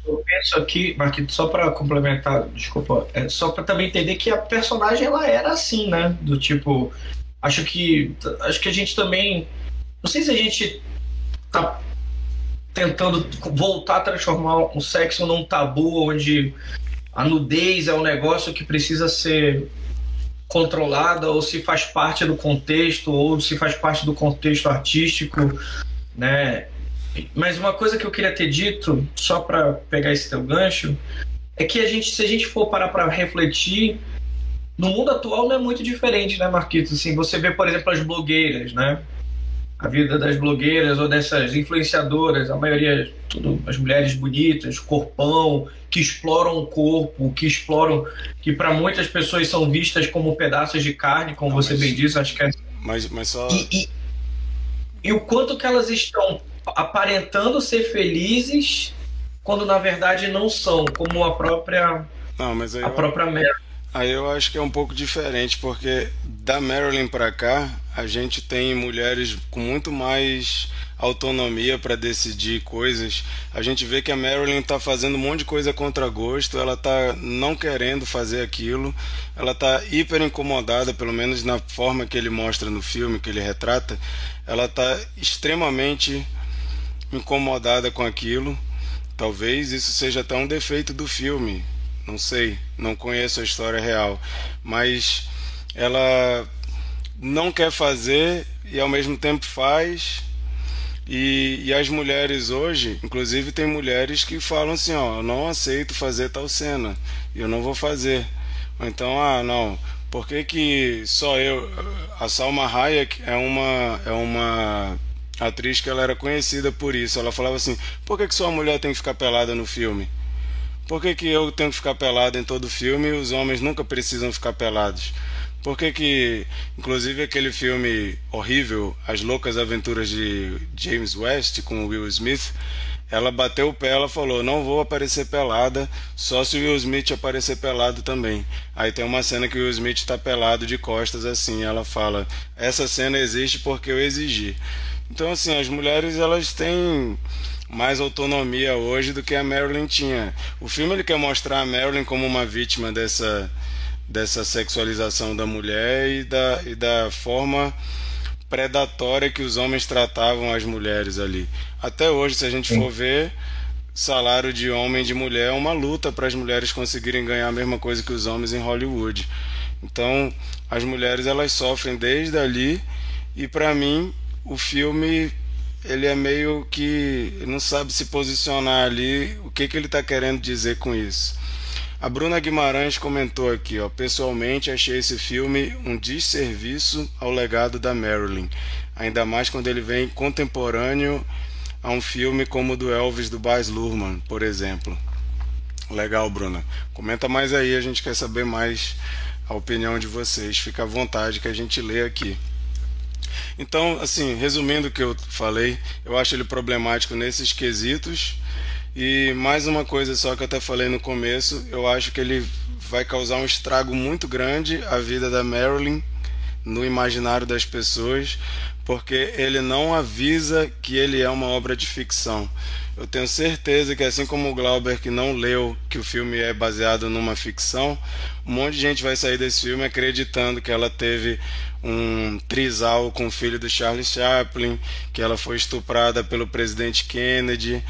Eu penso aqui, Marquito, só para complementar, desculpa, é só para também entender que a personagem ela era assim, né? Do tipo, acho que acho que a gente também, não sei se a gente tá tentando voltar a transformar o sexo num tabu onde a nudez é um negócio que precisa ser controlada ou se faz parte do contexto ou se faz parte do contexto artístico, né? Mas uma coisa que eu queria ter dito, só para pegar esse teu gancho, é que a gente, se a gente for parar para refletir, no mundo atual não é muito diferente, né, Marquito? Assim, você vê, por exemplo, as blogueiras, né? A vida das blogueiras ou dessas influenciadoras, a maioria, tudo as mulheres bonitas, corpão, que exploram o corpo, que exploram, que para muitas pessoas são vistas como pedaços de carne, como Não, você mas, bem disse, acho que é. Mas, mas só. E, e, e o quanto que elas estão aparentando ser felizes quando na verdade não são, como a própria. Não, mas a própria Mary. Aí eu acho que é um pouco diferente, porque da Marilyn para cá, a gente tem mulheres com muito mais autonomia para decidir coisas. A gente vê que a Marilyn está fazendo um monte de coisa contra gosto, ela está não querendo fazer aquilo, ela está hiper incomodada, pelo menos na forma que ele mostra no filme, que ele retrata, ela está extremamente incomodada com aquilo. Talvez isso seja até um defeito do filme, não sei, não conheço a história real, mas ela não quer fazer e ao mesmo tempo faz. E, e as mulheres hoje, inclusive tem mulheres que falam assim, ó, eu não aceito fazer tal cena, eu não vou fazer. Ou então, ah, não, por que, que só eu. A Salma Hayek é uma, é uma atriz que ela era conhecida por isso. Ela falava assim: por que, que só a mulher tem que ficar pelada no filme? Por que, que eu tenho que ficar pelado em todo filme e os homens nunca precisam ficar pelados? Por que, que, inclusive, aquele filme horrível, As Loucas Aventuras de James West, com Will Smith, ela bateu o pé, ela falou: Não vou aparecer pelada, só se o Will Smith aparecer pelado também. Aí tem uma cena que o Will Smith está pelado de costas assim. Ela fala: Essa cena existe porque eu exigi. Então, assim, as mulheres elas têm mais autonomia hoje do que a Marilyn tinha. O filme ele quer mostrar a Marilyn como uma vítima dessa dessa sexualização da mulher e da, e da forma predatória que os homens tratavam as mulheres ali. Até hoje, se a gente for ver, salário de homem e de mulher é uma luta para as mulheres conseguirem ganhar a mesma coisa que os homens em Hollywood. Então, as mulheres elas sofrem desde ali e para mim o filme ele é meio que não sabe se posicionar ali, o que que ele está querendo dizer com isso. A Bruna Guimarães comentou aqui, ó, pessoalmente achei esse filme um desserviço ao legado da Marilyn, ainda mais quando ele vem contemporâneo a um filme como o do Elvis do Baz Luhrmann, por exemplo. Legal, Bruna. Comenta mais aí, a gente quer saber mais a opinião de vocês. Fica à vontade que a gente lê aqui. Então, assim, resumindo o que eu falei, eu acho ele problemático nesses quesitos e mais uma coisa só que eu até falei no começo, eu acho que ele vai causar um estrago muito grande à vida da Marilyn no imaginário das pessoas, porque ele não avisa que ele é uma obra de ficção. Eu tenho certeza que assim como o Glauber que não leu que o filme é baseado numa ficção, um monte de gente vai sair desse filme acreditando que ela teve um trisal com o filho do Charles Chaplin, que ela foi estuprada pelo presidente Kennedy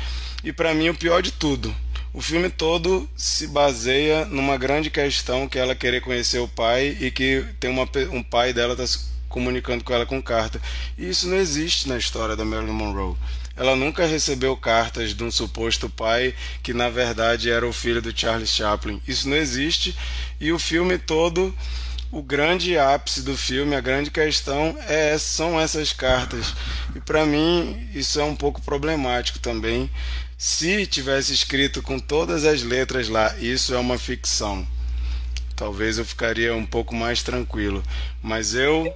e para mim o pior de tudo, o filme todo se baseia numa grande questão que ela querer conhecer o pai e que tem uma, um pai dela tá se comunicando com ela com carta. E isso não existe na história da Marilyn Monroe. Ela nunca recebeu cartas de um suposto pai que na verdade era o filho do Charles Chaplin. Isso não existe e o filme todo o grande ápice do filme, a grande questão é, são essas cartas. E para mim isso é um pouco problemático também, se tivesse escrito com todas as letras lá, isso é uma ficção. Talvez eu ficaria um pouco mais tranquilo. Mas eu,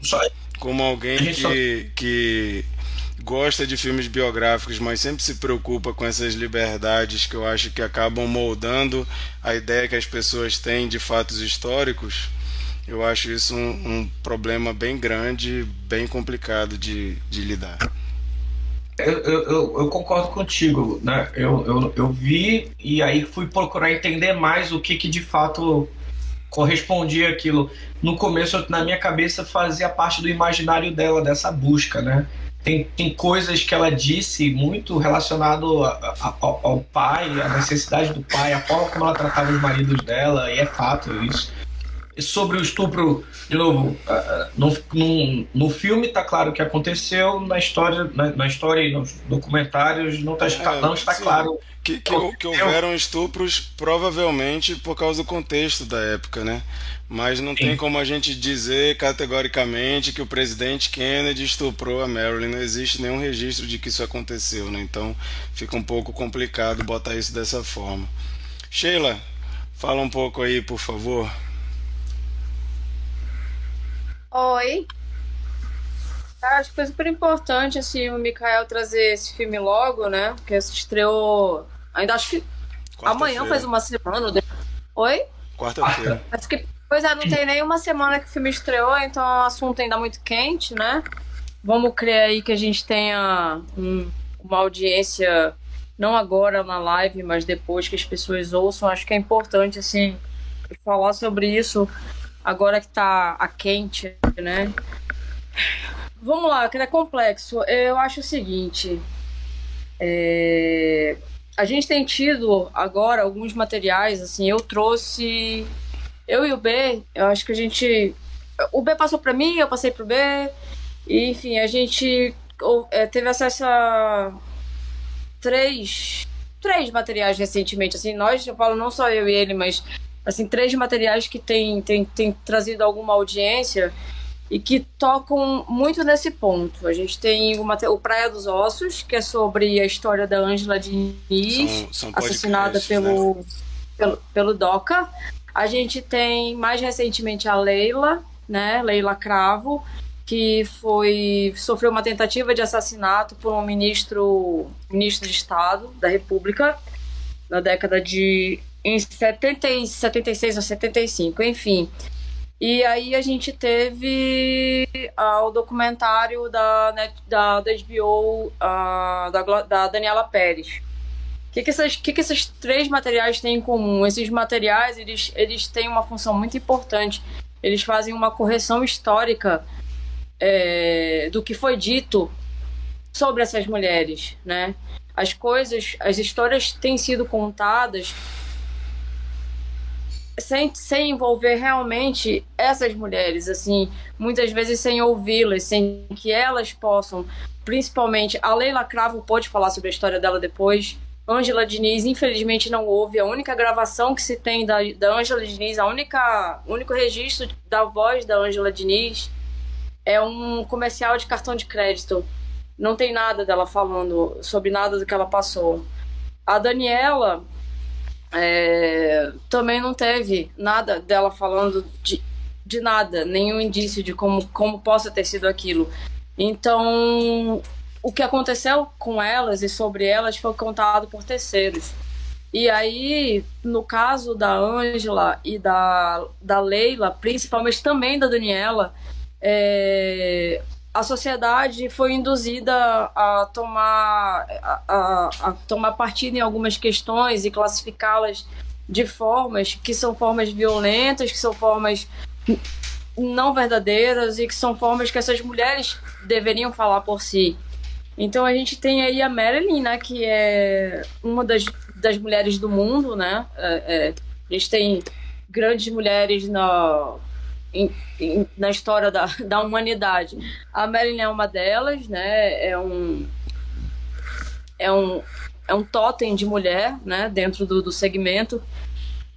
como alguém que, que gosta de filmes biográficos, mas sempre se preocupa com essas liberdades que eu acho que acabam moldando a ideia que as pessoas têm de fatos históricos, eu acho isso um, um problema bem grande, bem complicado de, de lidar. Eu, eu, eu, concordo contigo, né? Eu, eu, eu vi e aí fui procurar entender mais o que, que de fato correspondia aquilo. No começo, na minha cabeça, fazia parte do imaginário dela, dessa busca, né? Tem, tem coisas que ela disse muito relacionado a, a, ao, ao pai, a necessidade do pai, a forma como ela tratava os maridos dela, e é fato isso sobre o estupro, de novo, no, no, no filme está claro o que aconteceu, na história, na, na história e nos documentários não, tá, é, não está sim, claro. Que, que, que houveram estupros provavelmente por causa do contexto da época, né? Mas não sim. tem como a gente dizer categoricamente que o presidente Kennedy estuprou a Marilyn. Não existe nenhum registro de que isso aconteceu, né? Então fica um pouco complicado botar isso dessa forma. Sheila, fala um pouco aí, por favor. Oi. Acho que foi super importante assim, o Mikael trazer esse filme logo, né? Porque se estreou. Ainda acho que amanhã faz uma semana. Oi? Quarta-feira. Acho que. Pois é, não tem nem uma semana que o filme estreou, então o assunto ainda muito quente, né? vamos crer aí que a gente tenha um, uma audiência, não agora na live, mas depois que as pessoas ouçam. Acho que é importante, assim, falar sobre isso agora que tá a quente, né? Vamos lá, que é complexo. Eu acho o seguinte. É... A gente tem tido agora alguns materiais, assim, eu trouxe. Eu e o B, eu acho que a gente. O B passou para mim, eu passei pro B. E, enfim, a gente é, teve acesso a três, três materiais recentemente. Assim, nós, eu falo não só eu e ele, mas assim, três materiais que têm tem, tem trazido alguma audiência e que tocam muito nesse ponto. A gente tem uma, o Praia dos Ossos, que é sobre a história da Ângela Diniz, são, são assassinada pelo, né? pelo, pelo Doca. A gente tem mais recentemente a Leila, né, Leila Cravo, que foi sofreu uma tentativa de assassinato por um ministro ministro de Estado da República na década de em 70, 76 ou 75, enfim. E aí a gente teve uh, o documentário da, net, da, da HBO, uh, da, da Daniela Pérez. O que, que, que, que esses três materiais têm em comum? Esses materiais, eles, eles têm uma função muito importante. Eles fazem uma correção histórica é, do que foi dito sobre essas mulheres, né? As coisas, as histórias têm sido contadas sem, sem envolver realmente essas mulheres, assim, muitas vezes sem ouvi-las, sem que elas possam, principalmente, a Leila Cravo pode falar sobre a história dela depois, Ângela Diniz, infelizmente não houve, a única gravação que se tem da, Ângela Diniz, a única, único registro da voz da Ângela Diniz é um comercial de cartão de crédito, não tem nada dela falando sobre nada do que ela passou. A Daniela, é, também não teve nada dela falando de, de nada, nenhum indício de como, como possa ter sido aquilo. Então, o que aconteceu com elas e sobre elas foi contado por terceiros. E aí, no caso da Ângela e da, da Leila, principalmente também da Daniela, é, a sociedade foi induzida a tomar, a, a, a tomar partido em algumas questões e classificá-las de formas que são formas violentas, que são formas não verdadeiras e que são formas que essas mulheres deveriam falar por si. Então a gente tem aí a Marilyn, né, que é uma das, das mulheres do mundo, né? É, é, a gente tem grandes mulheres na, em, em, na história da, da humanidade. A Marilyn é uma delas, né? É um é um é um totem de mulher, né? Dentro do, do segmento.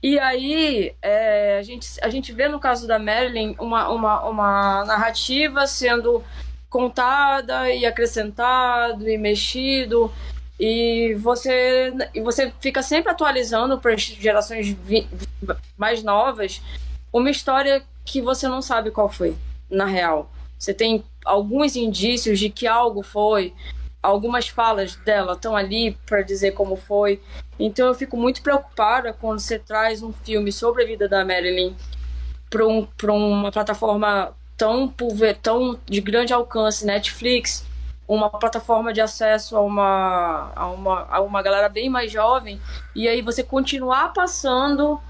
E aí é, a, gente, a gente vê no caso da Marilyn uma, uma, uma narrativa sendo contada e acrescentado e mexido e você e você fica sempre atualizando para as gerações mais novas uma história que você não sabe qual foi, na real. Você tem alguns indícios de que algo foi, algumas falas dela estão ali para dizer como foi. Então eu fico muito preocupada quando você traz um filme sobre a vida da Marilyn para um, uma plataforma tão, tão de grande alcance, Netflix, uma plataforma de acesso a uma, a uma, a uma galera bem mais jovem, e aí você continuar passando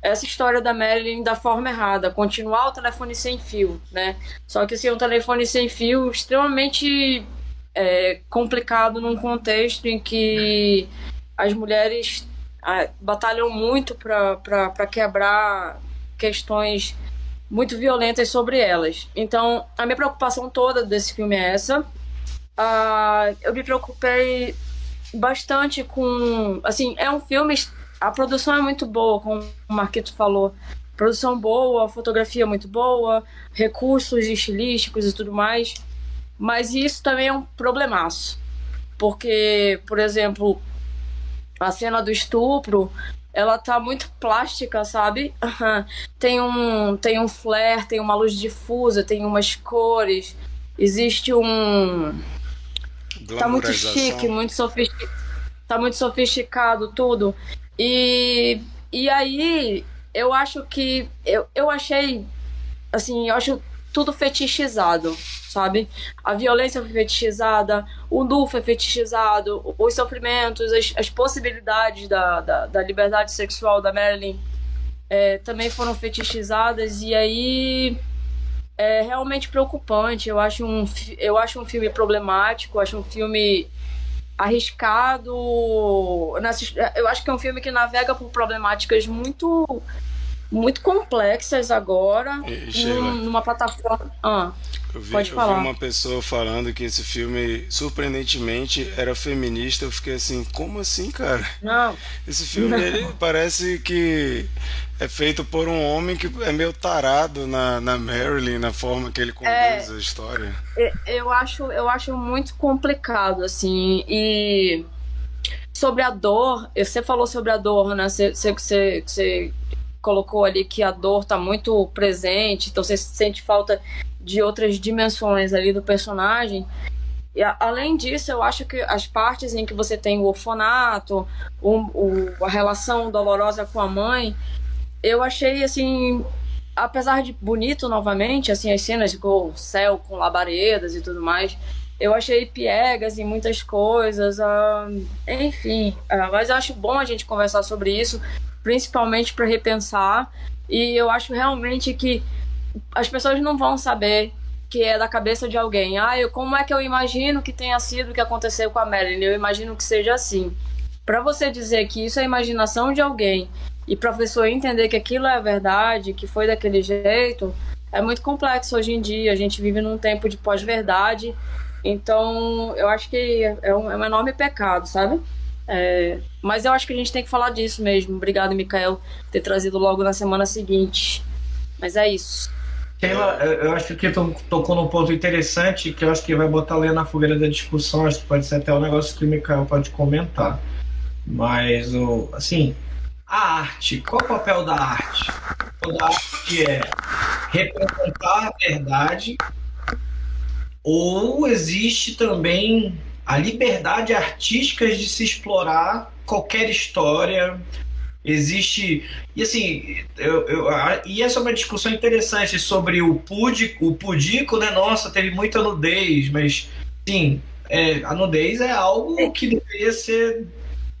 essa história da Marilyn da forma errada, continuar o telefone sem fio, né? Só que assim, um telefone sem fio extremamente é, complicado num contexto em que as mulheres batalham muito para quebrar questões muito violentas sobre elas. Então, a minha preocupação toda desse filme é essa. Eu me preocupei bastante com. Assim, é um filme a produção é muito boa, como o Marquito falou. Produção boa, fotografia muito boa, recursos estilísticos e tudo mais. Mas isso também é um problemaço. Porque, por exemplo, a cena do estupro, ela tá muito plástica, sabe? tem um tem um flare, tem uma luz difusa, tem umas cores. Existe um tá muito chique, muito sofisticado. Tá muito sofisticado tudo. E, e aí, eu acho que. Eu, eu achei. Assim, eu acho tudo fetichizado, sabe? A violência foi fetichizada, o nu foi fetichizado, os sofrimentos, as, as possibilidades da, da, da, liberdade sexual da Marilyn é, também foram fetichizadas, e aí é realmente preocupante. Eu acho um, eu acho um filme problemático, acho um filme arriscado. Eu acho que é um filme que navega por problemáticas muito muito complexas agora, e, numa plataforma. Ah. Eu vi, Pode falar. eu vi uma pessoa falando que esse filme, surpreendentemente, era feminista. Eu fiquei assim, como assim, cara? Não. Esse filme, Não. ele parece que é feito por um homem que é meio tarado na, na Marilyn, na forma que ele conduz é, a história. Eu acho, eu acho muito complicado, assim, e sobre a dor, você falou sobre a dor, né? Você, você, você colocou ali que a dor está muito presente, então você sente falta de outras dimensões ali do personagem. E, além disso, eu acho que as partes em que você tem o orfanato, o, o, a relação dolorosa com a mãe, eu achei assim, apesar de bonito novamente, assim as cenas com o céu, com labaredas e tudo mais, eu achei piegas em muitas coisas, uh, enfim. Uh, mas eu acho bom a gente conversar sobre isso, principalmente para repensar. E eu acho realmente que as pessoas não vão saber que é da cabeça de alguém. Ah, eu, como é que eu imagino que tenha sido o que aconteceu com a Marilyn? Eu imagino que seja assim. Para você dizer que isso é imaginação de alguém e para a pessoa entender que aquilo é verdade, que foi daquele jeito, é muito complexo hoje em dia. A gente vive num tempo de pós-verdade. Então, eu acho que é um, é um enorme pecado, sabe? É, mas eu acho que a gente tem que falar disso mesmo. Obrigado, Mikael, por ter trazido logo na semana seguinte. Mas é isso. Eu acho que tocou num ponto interessante que eu acho que vai botar ali na fogueira da discussão. Acho que pode ser até um negócio que o Mikael pode comentar. Mas, o, assim, a arte, qual o papel da arte? O da arte é representar a verdade ou existe também a liberdade artística de se explorar qualquer história. Existe. E assim, eu, eu, e essa é uma discussão interessante sobre o pudico. O pudico, né? Nossa, teve muita nudez, mas sim, é, a nudez é algo que deveria ser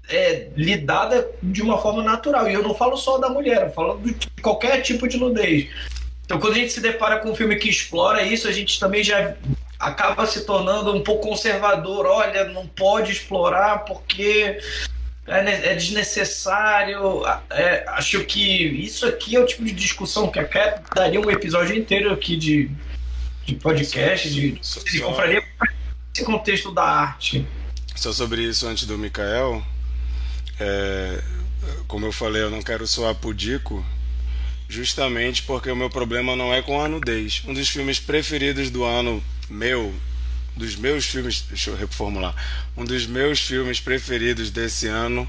é, lidada de uma forma natural. E eu não falo só da mulher, eu falo de qualquer tipo de nudez. Então, quando a gente se depara com um filme que explora isso, a gente também já acaba se tornando um pouco conservador. Olha, não pode explorar porque é, desnecessário. É, acho que isso aqui é o tipo de discussão que até daria um episódio inteiro aqui de, de podcast, de, de confraria, esse contexto da arte. Só sobre isso antes do Mikael. É, como eu falei, eu não quero soar pudico, justamente porque o meu problema não é com a nudez. Um dos filmes preferidos do ano meu, dos meus filmes, deixa eu reformular, um dos meus filmes preferidos desse ano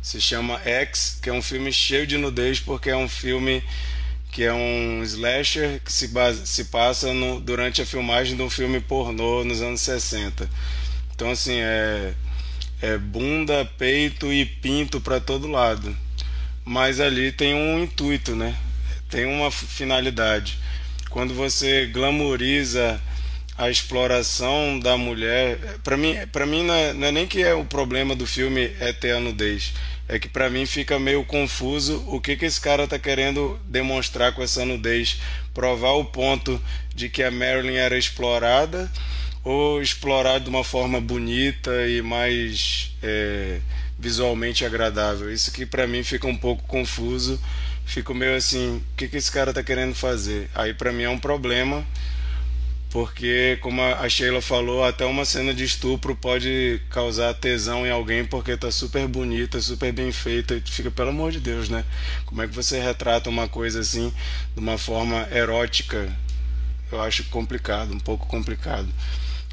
se chama X, que é um filme cheio de nudez porque é um filme que é um slasher que se, base, se passa no, durante a filmagem de um filme pornô nos anos 60. Então assim, é é bunda, peito e pinto para todo lado. Mas ali tem um intuito, né? Tem uma finalidade. Quando você glamoriza a exploração da mulher, para mim, para mim não é, não é, nem que é o problema do filme é ter a nudez, é que para mim fica meio confuso o que que esse cara tá querendo demonstrar com essa nudez, provar o ponto de que a Marilyn era explorada ou explorado de uma forma bonita e mais é, visualmente agradável. Isso que para mim fica um pouco confuso. Fico meio assim, o que, que esse cara está querendo fazer? Aí para mim é um problema, porque como a Sheila falou, até uma cena de estupro pode causar tesão em alguém porque tá super bonita, super bem feita, e tu fica, pelo amor de Deus, né? Como é que você retrata uma coisa assim de uma forma erótica? Eu acho complicado, um pouco complicado.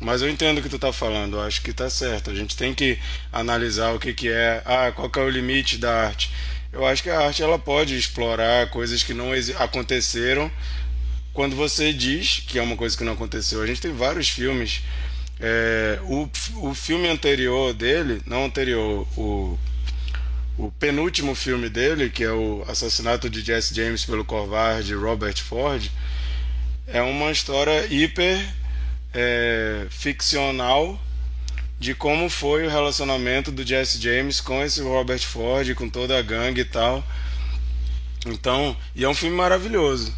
Mas eu entendo o que tu tá falando, eu acho que tá certo. A gente tem que analisar o que, que é, ah, qual que é o limite da arte. Eu acho que a arte ela pode explorar coisas que não aconteceram quando você diz que é uma coisa que não aconteceu. A gente tem vários filmes. É, o, o filme anterior dele, não anterior, o, o penúltimo filme dele, que é o assassinato de Jesse James pelo covarde Robert Ford, é uma história hiper é, ficcional de como foi o relacionamento do Jesse James com esse Robert Ford, com toda a gangue e tal. Então, e é um filme maravilhoso.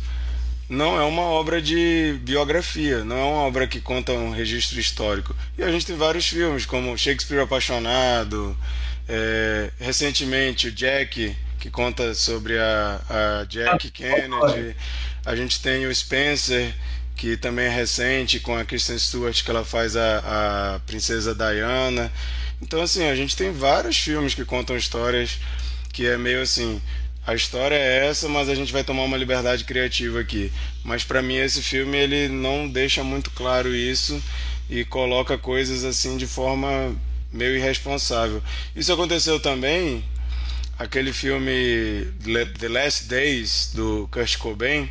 Não é uma obra de biografia, não é uma obra que conta um registro histórico. E a gente tem vários filmes, como Shakespeare Apaixonado, é, recentemente o Jack, que conta sobre a, a Jack Kennedy. A gente tem o Spencer, que também é recente, com a Kristen Stewart, que ela faz a, a Princesa Diana. Então, assim, a gente tem vários filmes que contam histórias que é meio assim. A história é essa, mas a gente vai tomar uma liberdade criativa aqui. Mas para mim esse filme ele não deixa muito claro isso e coloca coisas assim de forma meio irresponsável. Isso aconteceu também aquele filme The Last Days do Kurt Cobain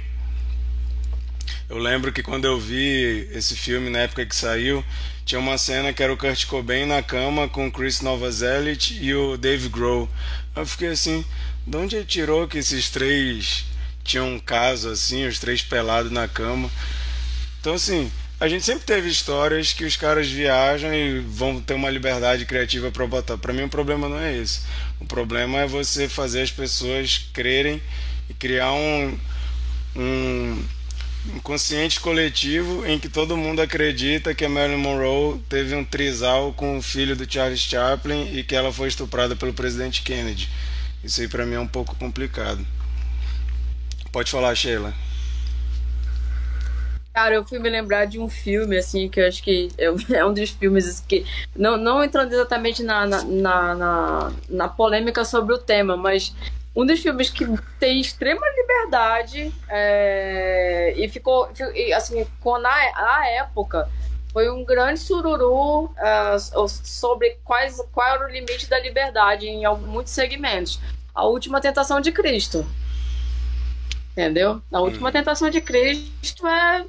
eu lembro que quando eu vi esse filme na época que saiu, tinha uma cena que era o Kurt Cobain na cama com o Chris Novoselic e o Dave Grohl. Eu fiquei assim, de onde ele tirou que esses três tinham um caso assim, os três pelados na cama? Então assim, a gente sempre teve histórias que os caras viajam e vão ter uma liberdade criativa para botar. Para mim o problema não é esse. O problema é você fazer as pessoas crerem e criar um um inconsciente coletivo em que todo mundo acredita que a Marilyn Monroe teve um trisal com o filho do Charles Chaplin e que ela foi estuprada pelo presidente Kennedy. Isso aí para mim é um pouco complicado. Pode falar, Sheila. Cara, eu fui me lembrar de um filme, assim, que eu acho que é um dos filmes que. Não, não entrando exatamente na, na, na, na polêmica sobre o tema, mas um dos filmes que tem extrema liberdade é, e ficou assim com na a época foi um grande sururu uh, sobre quais qual era o limite da liberdade em muitos segmentos. A última tentação de Cristo. Entendeu? A última hum. tentação de Cristo é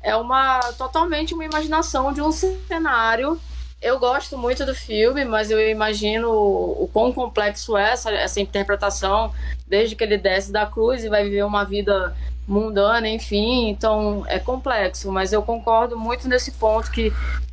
é uma totalmente uma imaginação de um cenário eu gosto muito do filme, mas eu imagino o, quão complexo é essa, essa interpretação, desde que ele desce da cruz e vai viver uma vida mundana, enfim. Então é complexo, mas eu concordo muito nesse ponto que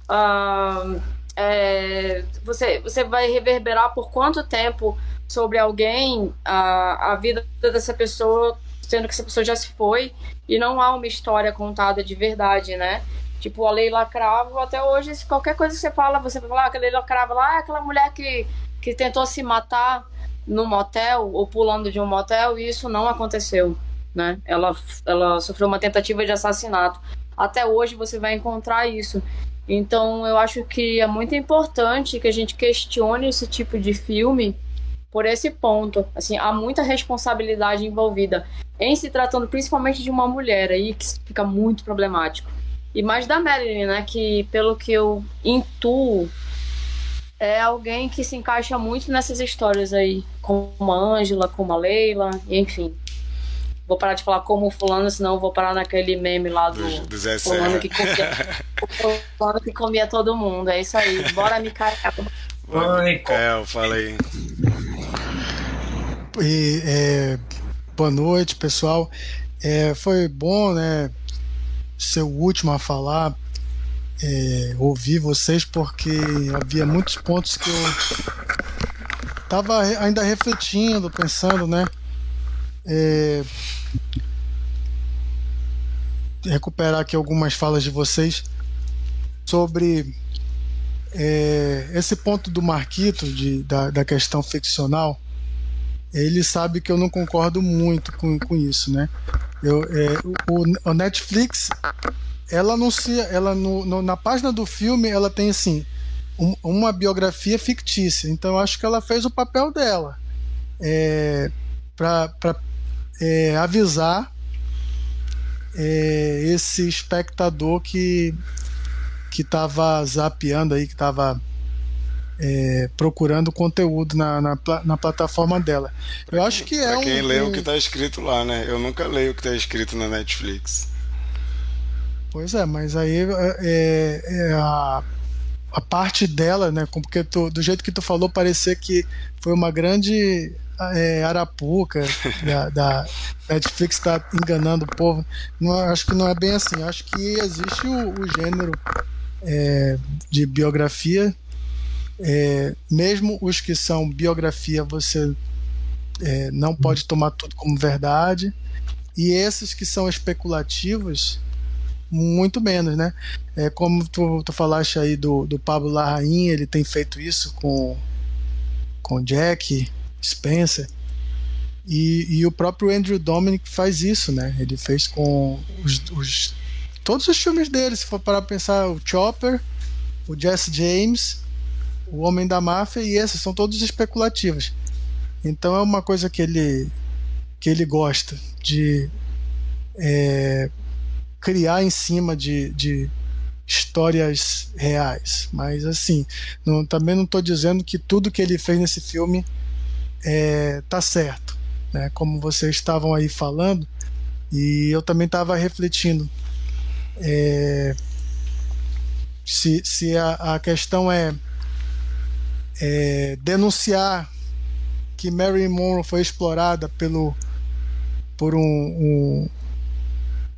uh, é, você, você vai reverberar por quanto tempo sobre alguém a, a vida dessa pessoa, sendo que essa pessoa já se foi e não há uma história contada de verdade, né? Tipo, a Leila Cravo, até hoje, se qualquer coisa que você fala, você vai falar ah, a Leila Cravo lá é aquela mulher que, que tentou se matar no motel ou pulando de um motel e isso não aconteceu, né? Ela, ela sofreu uma tentativa de assassinato. Até hoje você vai encontrar isso. Então eu acho que é muito importante que a gente questione esse tipo de filme por esse ponto. Assim, há muita responsabilidade envolvida em se tratando principalmente de uma mulher aí que fica muito problemático. E mais da Marilyn, né? Que pelo que eu intuo, é alguém que se encaixa muito nessas histórias aí, como a Ângela, como a Leila, enfim. Vou parar de falar como fulano, senão vou parar naquele meme lá do, do, do Zé fulano que comia, fulano que comia todo mundo. É isso aí. Bora, Micael. Micael, fala aí. E, é, boa noite, pessoal. É, foi bom, né? Ser o último a falar, é, ouvir vocês, porque havia muitos pontos que eu estava ainda refletindo, pensando, né? É, recuperar aqui algumas falas de vocês sobre é, esse ponto do Marquito, de, da, da questão ficcional. Ele sabe que eu não concordo muito com, com isso, né? Eu, é, o, o, Netflix, ela anuncia, ela no, no, na página do filme, ela tem assim um, uma biografia fictícia. Então eu acho que ela fez o papel dela é, para é, avisar é, esse espectador que que estava zapeando aí, que estava é, procurando conteúdo na, na, na, plataforma dela. Eu acho que é pra quem um, lê o que está escrito lá, né? Eu nunca leio o que está escrito na Netflix. Pois é, mas aí é, é, é a, a parte dela, né? Porque tu, do jeito que tu falou, parecia que foi uma grande é, Arapuca da, da Netflix está enganando o povo. Não, acho que não é bem assim. Acho que existe o, o gênero é, de biografia. É, mesmo os que são biografia, você é, não pode tomar tudo como verdade. E esses que são especulativos, muito menos, né? É como tu, tu falaste aí do, do Pablo Larraín, ele tem feito isso com com Jack Spencer e, e o próprio Andrew Dominic faz isso, né? Ele fez com os, os todos os filmes dele, se for para pensar o Chopper, o Jesse James, o Homem da Máfia e esses são todos especulativos. Então é uma coisa que ele que ele gosta de é, criar em cima de, de histórias reais. Mas assim, não, também não estou dizendo que tudo que ele fez nesse filme é, tá certo. Né? Como vocês estavam aí falando, e eu também estava refletindo. É, se, se a, a questão é, é, denunciar que Mary Monroe foi explorada pelo, por um, um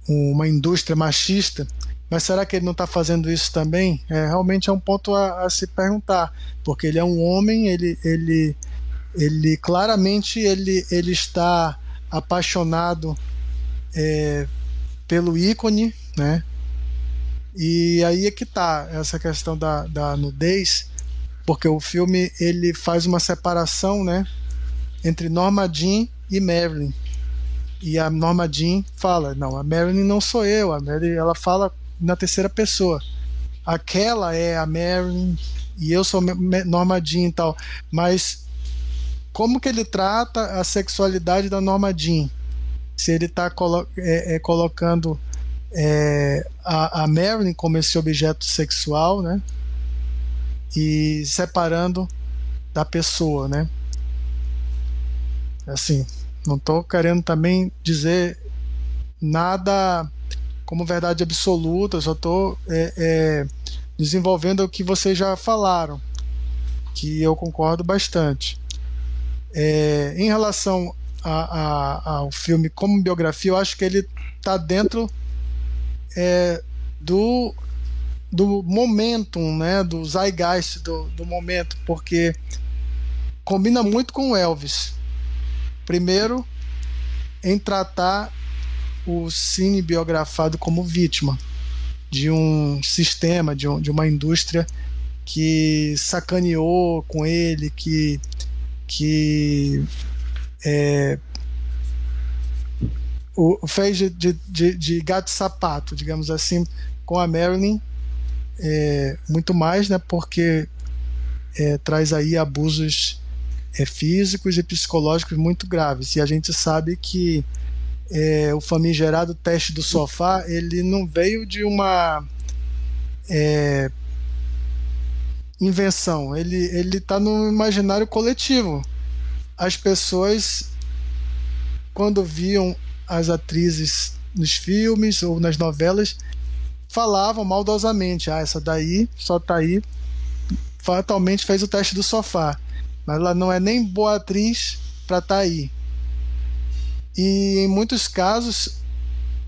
uma indústria machista, mas será que ele não está fazendo isso também? É, realmente é um ponto a, a, se perguntar, porque ele é um homem, ele, ele, ele claramente ele, ele está apaixonado é, pelo ícone, né? E aí é que tá essa questão da, da nudez, porque o filme ele faz uma separação, né, entre Norma Jean e Marilyn. E a Norma Jean fala: Não, a Marilyn não sou eu. A Marilyn, ela fala na terceira pessoa. Aquela é a Marilyn e eu sou Norma Jean e tal. Mas como que ele trata a sexualidade da Norma Jean? Se ele está colo é, é, colocando é, a, a Marilyn como esse objeto sexual, né? E separando da pessoa, né? Assim, não estou querendo também dizer nada como verdade absoluta, só estou é, é, desenvolvendo o que vocês já falaram, que eu concordo bastante. É, em relação a, a, ao filme como biografia, eu acho que ele está dentro é, do, do momentum, né, do zeitgeist do, do momento, porque combina muito com Elvis. Primeiro, em tratar o cine biografado como vítima de um sistema, de, um, de uma indústria que sacaneou com ele, que, que é, o, fez de, de, de gato sapato, digamos assim, com a Marilyn, é, muito mais, né, porque é, traz aí abusos é, físicos e psicológicos muito graves. E a gente sabe que é, o famigerado teste do sofá ele não veio de uma é, invenção, ele ele está no imaginário coletivo. As pessoas quando viam as atrizes nos filmes ou nas novelas falavam maldosamente, ah, essa daí só tá aí fatalmente fez o teste do sofá mas ela não é nem boa atriz para tá aí. E em muitos casos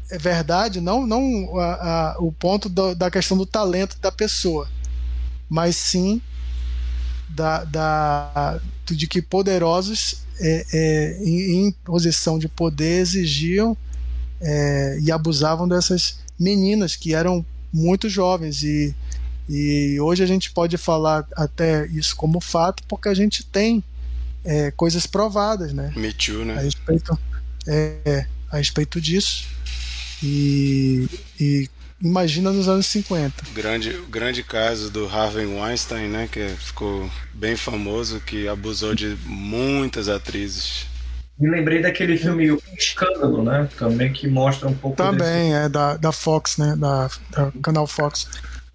é verdade, não, não a, a, o ponto do, da questão do talento da pessoa, mas sim da, da de que poderosos é, é, em, em, posição de poder exigiam é, e abusavam dessas meninas que eram muito jovens e e hoje a gente pode falar até isso como fato porque a gente tem é, coisas provadas, né? Me too, né? A respeito, é, a respeito disso. E, e imagina nos anos 50. Grande, grande caso do Harvey Weinstein, né? Que ficou bem famoso, que abusou de muitas atrizes. Me lembrei daquele filme O Escândalo, né? Também que mostra um pouco. Também, desse... é da, da Fox, né? Da, da canal Fox.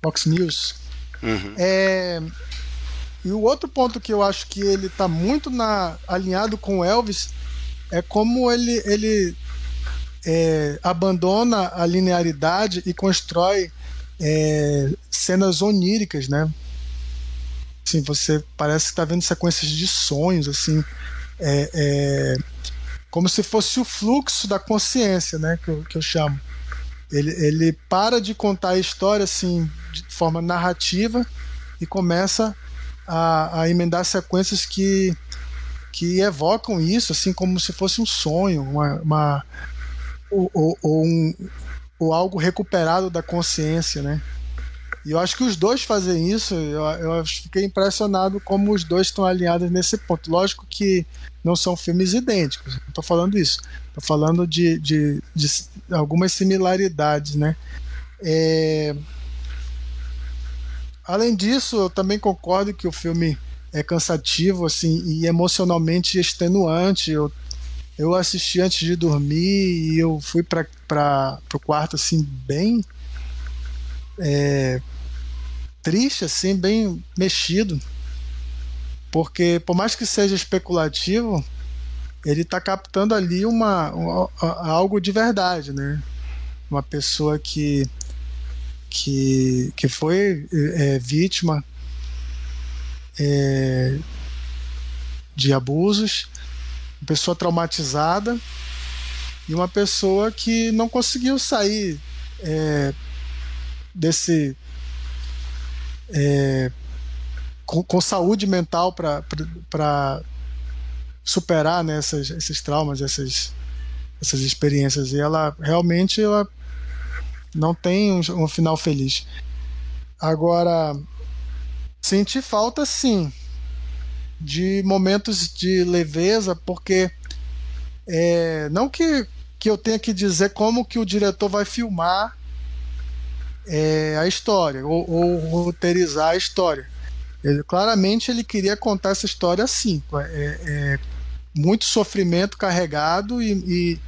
Fox News. Uhum. É, e o outro ponto que eu acho que ele está muito na, alinhado com o Elvis é como ele, ele é, abandona a linearidade e constrói é, cenas oníricas, né? Assim, você parece que está vendo sequências de sonhos, assim. é, é, como se fosse o fluxo da consciência, né? Que eu, que eu chamo. Ele, ele para de contar a história assim de forma narrativa e começa a, a emendar sequências que, que evocam isso, assim como se fosse um sonho, uma, uma ou, ou, ou, um, ou algo recuperado da consciência, né? E eu acho que os dois fazem isso. Eu, eu fiquei impressionado como os dois estão alinhados nesse ponto. Lógico que não são filmes idênticos. Não estou falando isso. Estou falando de, de, de, algumas similaridades, né? É... Além disso, eu também concordo que o filme é cansativo, assim, e emocionalmente extenuante. Eu, eu assisti antes de dormir e eu fui para o quarto, assim, bem é, triste, assim, bem mexido. Porque, por mais que seja especulativo, ele está captando ali uma, algo de verdade, né? Uma pessoa que, que, que foi é, vítima é, de abusos, uma pessoa traumatizada e uma pessoa que não conseguiu sair é, desse é, com, com, saúde mental para superar né, essas, esses traumas, essas, essas experiências. E ela realmente ela não tem um, um final feliz. Agora, senti falta sim de momentos de leveza, porque é, não que, que eu tenha que dizer como que o diretor vai filmar é, a história, ou, ou, roteirizar a história. Ele, claramente ele queria contar essa história assim, é, é muito sofrimento carregado e, e,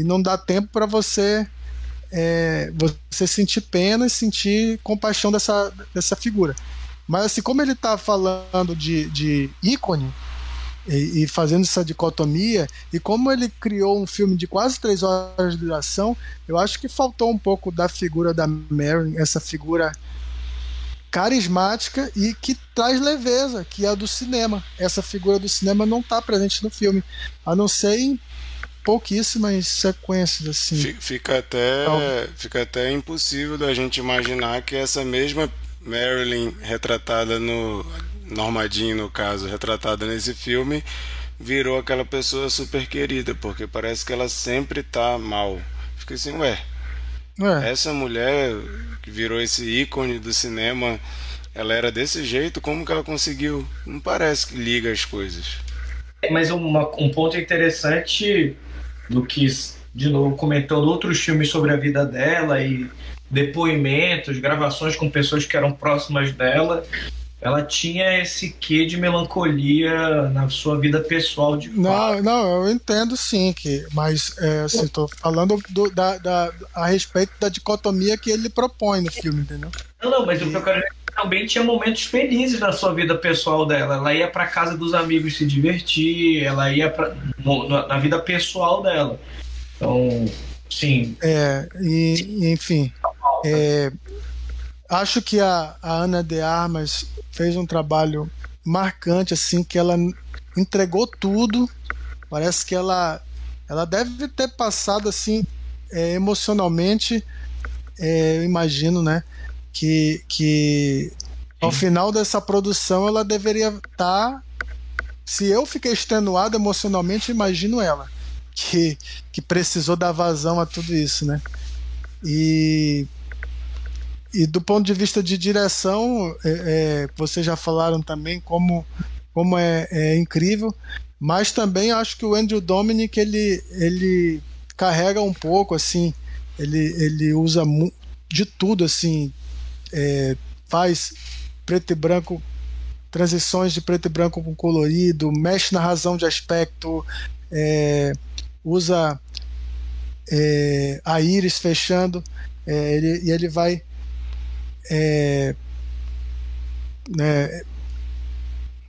e não dá tempo para você é, você sentir pena e sentir compaixão dessa, dessa figura. Mas assim, como ele está falando de, de ícone, e, e, fazendo essa dicotomia, e como ele criou um filme de quase três horas de duração, eu acho que faltou um pouco da figura da Marilyn, essa figura carismática e que traz leveza, que é a do cinema. Essa figura do cinema não está presente no filme, a não ser em pouquíssimas sequências assim. Fica até, fica até impossível da gente imaginar que essa mesma Marilyn retratada no Normadinho, no caso, retratada nesse filme, virou aquela pessoa super querida, porque parece que ela sempre tá mal. Fica assim, ué, é. essa mulher que virou esse ícone do cinema, ela era desse jeito, como que ela conseguiu? Não parece que liga as coisas. Mas uma, um ponto interessante do que, de novo, comentando outros filmes sobre a vida dela e depoimentos, gravações com pessoas que eram próximas dela, ela tinha esse quê de melancolia na sua vida pessoal de não fato. não eu entendo sim que mas é, assim, tô falando do, da, da, a respeito da dicotomia que ele propõe no filme entendeu? Não não mas e... o que eu quero dizer é também tinha momentos felizes na sua vida pessoal dela. Ela ia para casa dos amigos se divertir ela ia para na vida pessoal dela. Então sim. É e enfim é, acho que a, a Ana de Armas fez um trabalho marcante, assim, que ela entregou tudo. Parece que ela, ela deve ter passado, assim, é, emocionalmente, é, eu imagino, né? Que, que ao final dessa produção ela deveria estar. Tá, se eu fiquei extenuado emocionalmente, imagino ela, que, que precisou dar vazão a tudo isso, né? E e do ponto de vista de direção, é, é, vocês já falaram também como, como é, é, incrível, mas também acho que o Andrew Dominic ele, ele carrega um pouco assim, ele, ele usa de tudo assim, é, faz preto e branco, transições de preto e branco com colorido, mexe na razão de aspecto, é, usa é, a íris fechando, ele, e ele vai é, né,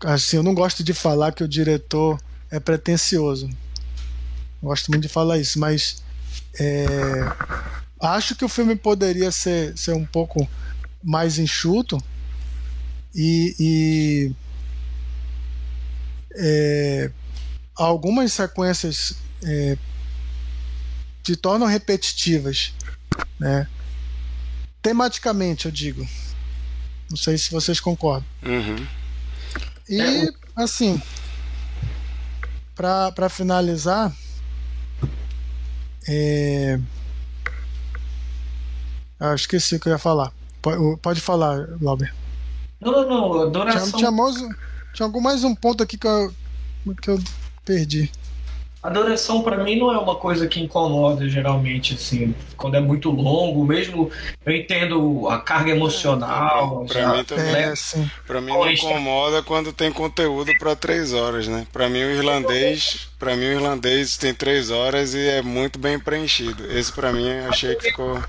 assim, eu não gosto de falar que o diretor é pretencioso. Gosto muito de falar isso, mas é, acho que o filme poderia ser, ser um pouco mais enxuto e, e é, algumas sequências é, se tornam repetitivas, né? Tematicamente, eu digo. Não sei se vocês concordam. Uhum. E, é, assim, para finalizar, é... Ah, esqueci o que eu ia falar. Pode, pode falar, Lauber. Não, não, não. Adoração. Tinha, tinha, mais, tinha algum mais um ponto aqui que eu, que eu perdi. Adoração para mim não é uma coisa que incomoda geralmente, assim, quando é muito longo, mesmo eu entendo a carga emocional. Para mim também. É, para mim não incomoda quando tem conteúdo para três horas, né? Para mim o irlandês, para mim o irlandês tem três horas e é muito bem preenchido. Esse para mim achei que ficou.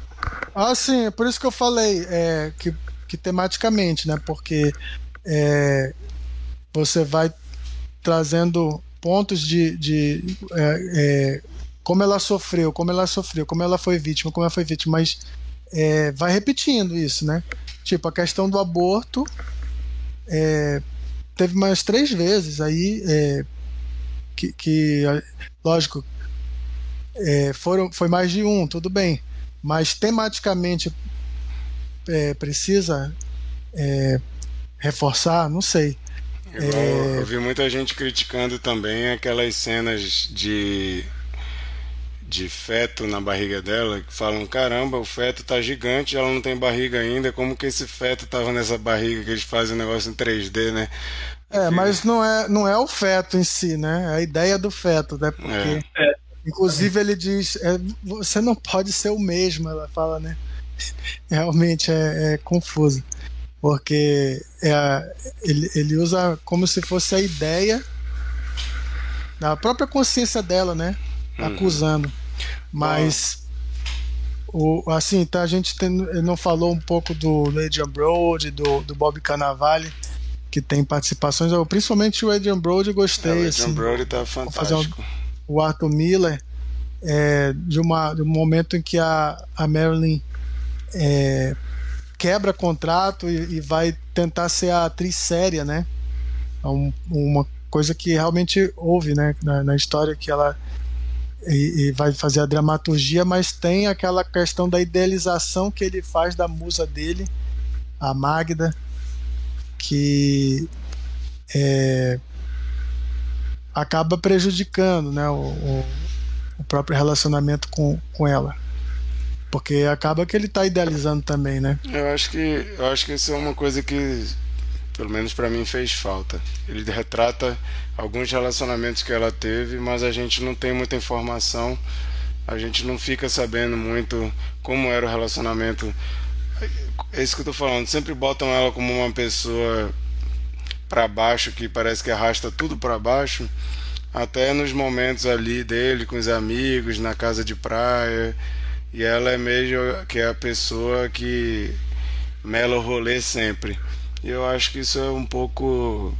Ah, sim, é por isso que eu falei é, que, que tematicamente, né? Porque é, você vai trazendo pontos de, de é, é, como ela sofreu, como ela sofreu, como ela foi vítima, como ela foi vítima, mas é, vai repetindo isso, né? Tipo, a questão do aborto é, teve mais três vezes aí é, que, que, lógico, é, foram, foi mais de um, tudo bem, mas tematicamente precisa reforçar, não sei. É... Eu vi muita gente criticando também aquelas cenas de de feto na barriga dela, que falam, caramba, o feto tá gigante, ela não tem barriga ainda, como que esse feto tava nessa barriga que eles fazem um negócio em 3D, né? É, mas não é, não é o feto em si, né? É a ideia do feto, né? Porque, é. inclusive, ele diz, é, você não pode ser o mesmo, ela fala, né? Realmente é, é confuso porque é, ele, ele usa como se fosse a ideia da própria consciência dela, né? Uhum. Acusando. Mas o, assim, tá, a gente tem, não falou um pouco do Adrian Brody, do, do Bob Cannavale, que tem participações. Eu, principalmente o Adrian Brody gostei. É, o Adrian assim, Brody tá fantástico. Um, o Arthur Miller, é, de, uma, de um momento em que a, a Marilyn é, quebra contrato e, e, vai tentar ser a atriz séria, né? É um, uma coisa que realmente houve, né? Na, na história que ela e, e, vai fazer a dramaturgia, mas tem aquela questão da idealização que ele faz da musa dele, a Magda, que é, acaba prejudicando, né? O, o, o próprio relacionamento com, com ela. Porque acaba que ele está idealizando também, né? Eu acho que eu acho que isso é uma coisa que pelo menos para mim fez falta. Ele retrata alguns relacionamentos que ela teve, mas a gente não tem muita informação. A gente não fica sabendo muito como era o relacionamento. É isso que eu tô falando, sempre botam ela como uma pessoa para baixo que parece que arrasta tudo para baixo, até nos momentos ali dele com os amigos, na casa de praia e ela é meio que é a pessoa que mela o rolê sempre. E eu acho que isso é um pouco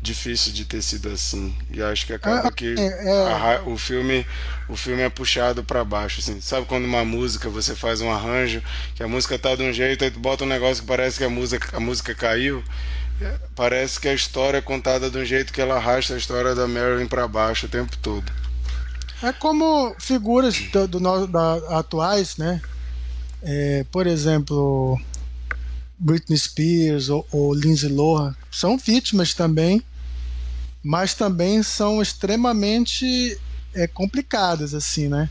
difícil de ter sido assim. E acho que acaba ah, que é, é. A, o filme o filme é puxado para baixo assim. Sabe quando uma música você faz um arranjo, que a música tá de um jeito aí tu bota um negócio que parece que a música a música caiu? Parece que a história é contada de um jeito que ela arrasta a história da Marilyn para baixo o tempo todo. É como figuras do, do da, atuais, né? É, por exemplo, Britney Spears ou, ou Lindsay Lohan são vítimas também, mas também são extremamente é, complicadas, assim, né?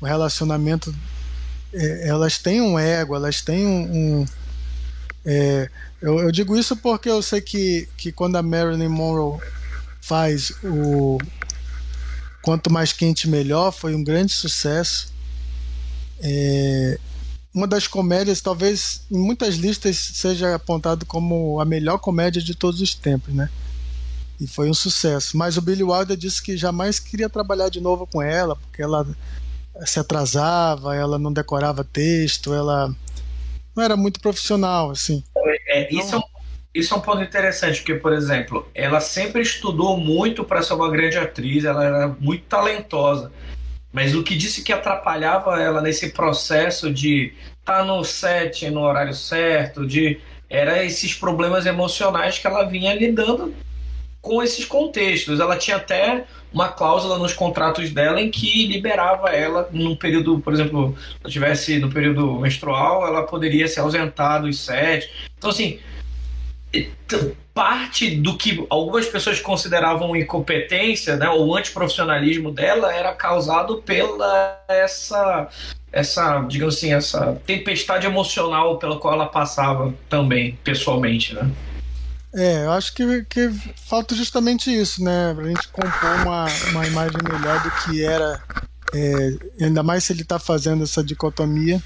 O relacionamento, é, elas têm um ego, elas têm um, um é, eu, eu, digo isso porque eu sei que, que quando a Marilyn Monroe faz o Quanto Mais Quente Melhor foi um grande sucesso. É, uma das comédias, talvez em muitas listas seja apontado como a melhor comédia de todos os tempos, né? E foi um sucesso. Mas o Billy Wilder disse que jamais queria trabalhar de novo com ela, porque ela se atrasava, ela não decorava texto, ela não era muito profissional, assim. É, isso é um isso é um ponto interessante, porque, por exemplo, ela sempre estudou muito para ser uma grande atriz, ela era muito talentosa. Mas o que disse que atrapalhava ela nesse processo de estar tá no set no horário certo, de era esses problemas emocionais que ela vinha lidando com esses contextos. Ela tinha até uma cláusula nos contratos dela em que liberava ela num período, por exemplo, se ela tivesse no período menstrual, ela poderia se ausentar dos sete. Então, assim, parte do que algumas pessoas consideravam incompetência, né, ou antiprofissionalismo dela era causado pela essa essa, digamos assim, essa tempestade emocional pela qual ela passava também, pessoalmente, né? É, eu acho que, que falta justamente isso, né? Pra gente compor uma, uma imagem melhor do que era. É, ainda mais se ele está fazendo essa dicotomia.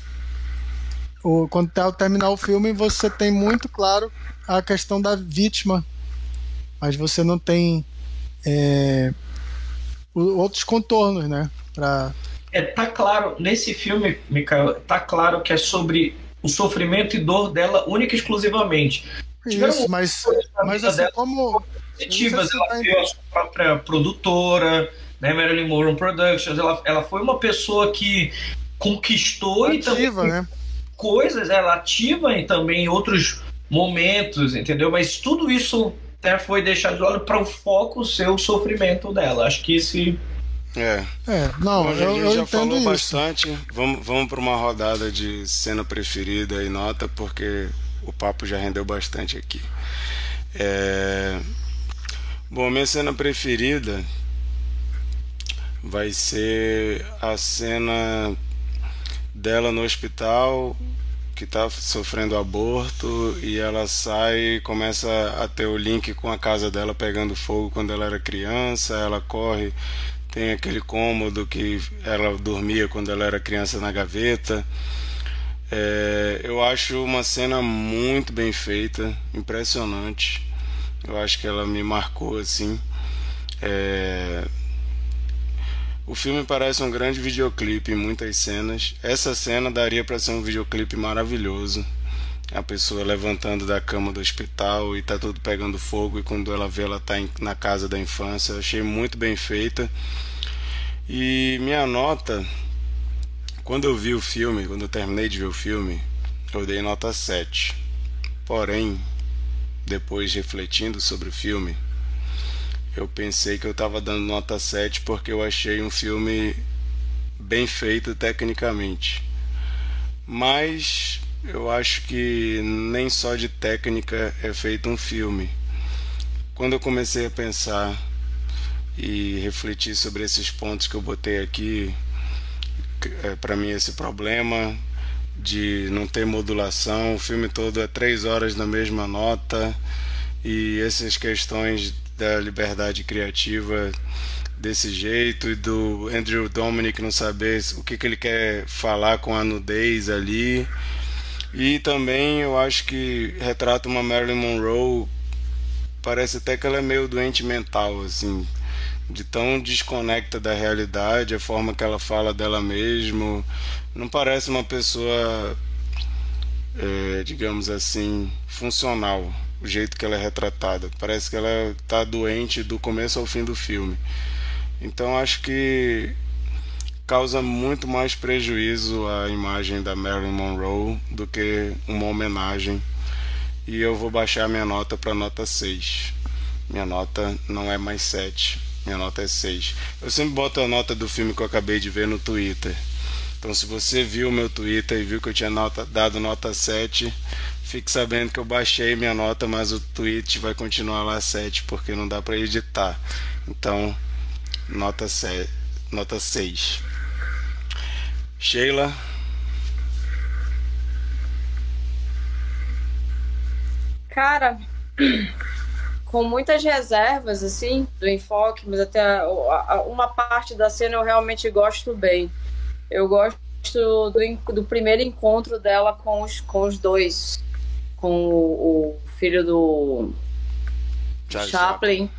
Ou, quando tá, terminar o filme, você tem muito claro a questão da vítima, mas você não tem é, outros contornos, né? Pra... É, tá claro, nesse filme, Mikael, tá claro que é sobre o sofrimento e dor dela única e exclusivamente. Isso, mas, mas assim, como. Positivas, ela tá a sua própria produtora, né, Marilyn Monroe Productions, ela, ela foi uma pessoa que conquistou ativa, e também né? Coisas, ela ativa e também em outros momentos, entendeu? Mas tudo isso até foi deixado de lado para o foco ser o sofrimento dela. Acho que esse é. É, não, Hoje eu, a gente eu já falou isso. bastante. Vamos, vamos para uma rodada de cena preferida e nota, porque o papo já rendeu bastante aqui. É... Bom, minha cena preferida vai ser a cena dela no hospital que está sofrendo aborto e ela sai e começa a ter o link com a casa dela pegando fogo quando ela era criança, ela corre, tem aquele cômodo que ela dormia quando ela era criança na gaveta. É, eu acho uma cena muito bem feita, impressionante. Eu acho que ela me marcou assim. É, o filme parece um grande videoclipe em muitas cenas. Essa cena daria para ser um videoclipe maravilhoso. A pessoa levantando da cama do hospital e tá tudo pegando fogo e quando ela vê ela tá na casa da infância. Achei muito bem feita. E minha nota quando eu vi o filme, quando eu terminei de ver o filme, eu dei nota 7. Porém, depois refletindo sobre o filme, eu pensei que eu estava dando nota 7 porque eu achei um filme bem feito tecnicamente. Mas eu acho que nem só de técnica é feito um filme. Quando eu comecei a pensar e refletir sobre esses pontos que eu botei aqui, é, para mim esse problema de não ter modulação. O filme todo é três horas na mesma nota e essas questões da liberdade criativa desse jeito e do Andrew Dominic não saber o que, que ele quer falar com a nudez ali. E também eu acho que retrata uma Marilyn Monroe, parece até que ela é meio doente mental, assim de tão desconecta da realidade, a forma que ela fala dela mesma. Não parece uma pessoa, é, digamos assim, funcional, o jeito que ela é retratada. Parece que ela está doente do começo ao fim do filme. Então acho que causa muito mais prejuízo à imagem da Marilyn Monroe do que uma homenagem. E eu vou baixar minha nota para nota 6. Minha nota não é mais 7 minha nota é 6. Eu sempre boto a nota do filme que eu acabei de ver no Twitter. Então, se você viu o meu Twitter e viu que eu tinha nota, dado nota 7, fique sabendo que eu baixei minha nota, mas o tweet vai continuar lá 7, porque não dá para editar. Então, nota, 7, nota 6. Sheila. Cara, com muitas reservas, assim, do enfoque, mas até uma parte da cena eu realmente gosto bem. Eu gosto do, do primeiro encontro dela com os, com os dois, com o, o filho do Charles Chaplin.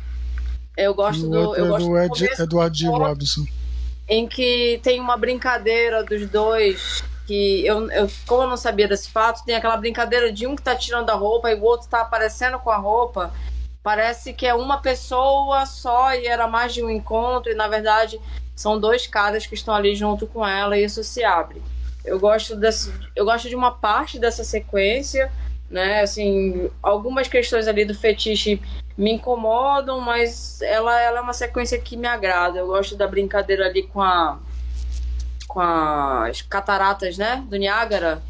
Eu gosto do. Eu gosto do Ed, Edward Robinson. Em que tem uma brincadeira dos dois que eu, eu, como eu não sabia desse fato, tem aquela brincadeira de um que tá tirando a roupa e o outro tá aparecendo com a roupa. Parece que é uma pessoa só e era mais de um encontro, e na verdade são dois caras que estão ali junto com ela e isso se abre. Eu gosto, desse, eu gosto de uma parte dessa sequência, né? Assim, algumas questões ali do fetiche me incomodam, mas ela, ela é uma sequência que me agrada. Eu gosto da brincadeira ali com a com as cataratas, né, do Niágara.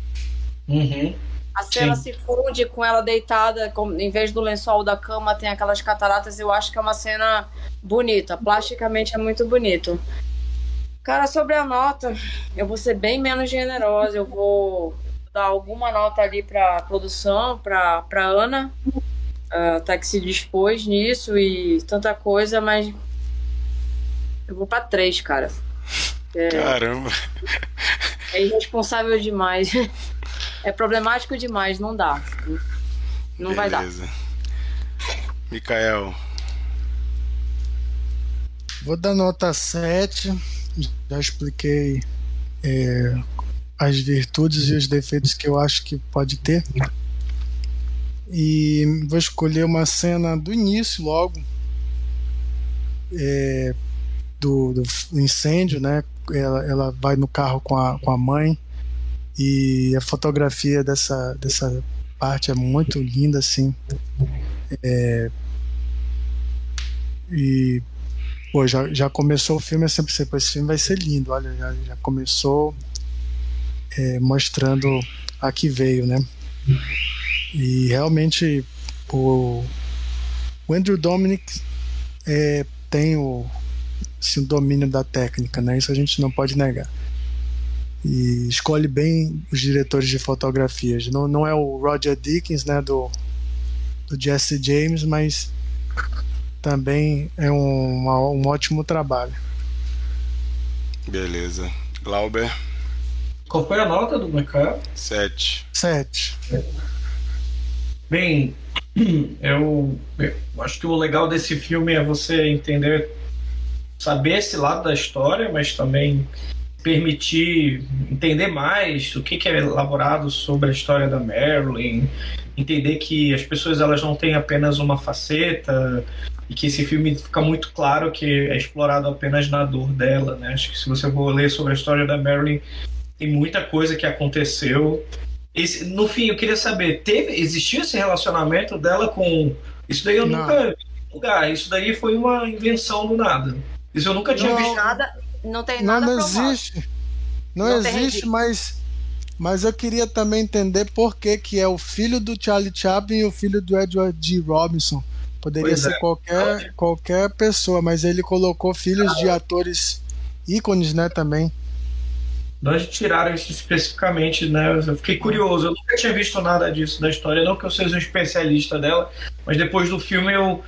Uhum. A cena Sim. se funde com ela deitada, com, em vez do lençol da cama tem aquelas cataratas. Eu acho que é uma cena bonita, plasticamente é muito bonito. Cara, sobre a nota, eu vou ser bem menos generosa. Eu vou dar alguma nota ali para produção, para para Ana, uh, tá que se dispôs nisso e tanta coisa, mas eu vou para três, cara. É, Caramba. é irresponsável demais. É problemático demais, não dá. Não vai dar. Beleza. Mikael. Vou dar nota 7. Já expliquei é, as virtudes e os defeitos que eu acho que pode ter. E vou escolher uma cena do início logo. é, do, do incêndio, né? Ela, ela vai no carro com a, com a mãe e a fotografia dessa, dessa parte é muito linda, assim. É, e Pô, já, já começou o filme, eu sempre sei, esse filme vai ser lindo, olha, já, já começou é, mostrando a que veio, né? E realmente o, o Andrew Dominic é, tem o, assim, o domínio da técnica, né? Isso a gente não pode negar. E escolhe bem os diretores de fotografias. Não, não é o Roger Dickens, né, do, do Jesse James, mas também é um, um ótimo trabalho. Beleza. Glauber. Qual foi a nota do Michael? 7. Sete. Bem, eu, eu acho que o legal desse filme é você entender, saber esse lado da história, mas também permitir entender mais o que, que é elaborado sobre a história da Marilyn, entender que as pessoas elas não têm apenas uma faceta e que esse filme fica muito claro que é explorado apenas na dor dela, né? Acho que se você for ler sobre a história da Marilyn, tem muita coisa que aconteceu esse- no fim, eu queria saber, teve, existiu esse relacionamento dela com. Isso daí eu Não. nunca vi em lugar. Isso daí foi uma invenção do nada. Isso eu nunca tinha Não. visto. Nada, não tem Não, nada não provado. existe. Não, Não existe, mas, mas eu queria também entender por que, que é o filho do Charlie Chaplin e o filho do Edward G. Robinson. Poderia Pois ser é. qualquer, qualquer pessoa, mas ele colocou filhos de atores ícones, né, também. Onde tiraram isso especificamente, né? Eu fiquei curioso. Eu nunca tinha visto nada disso da história. Não que eu seja um especialista dela, mas depois do filme eu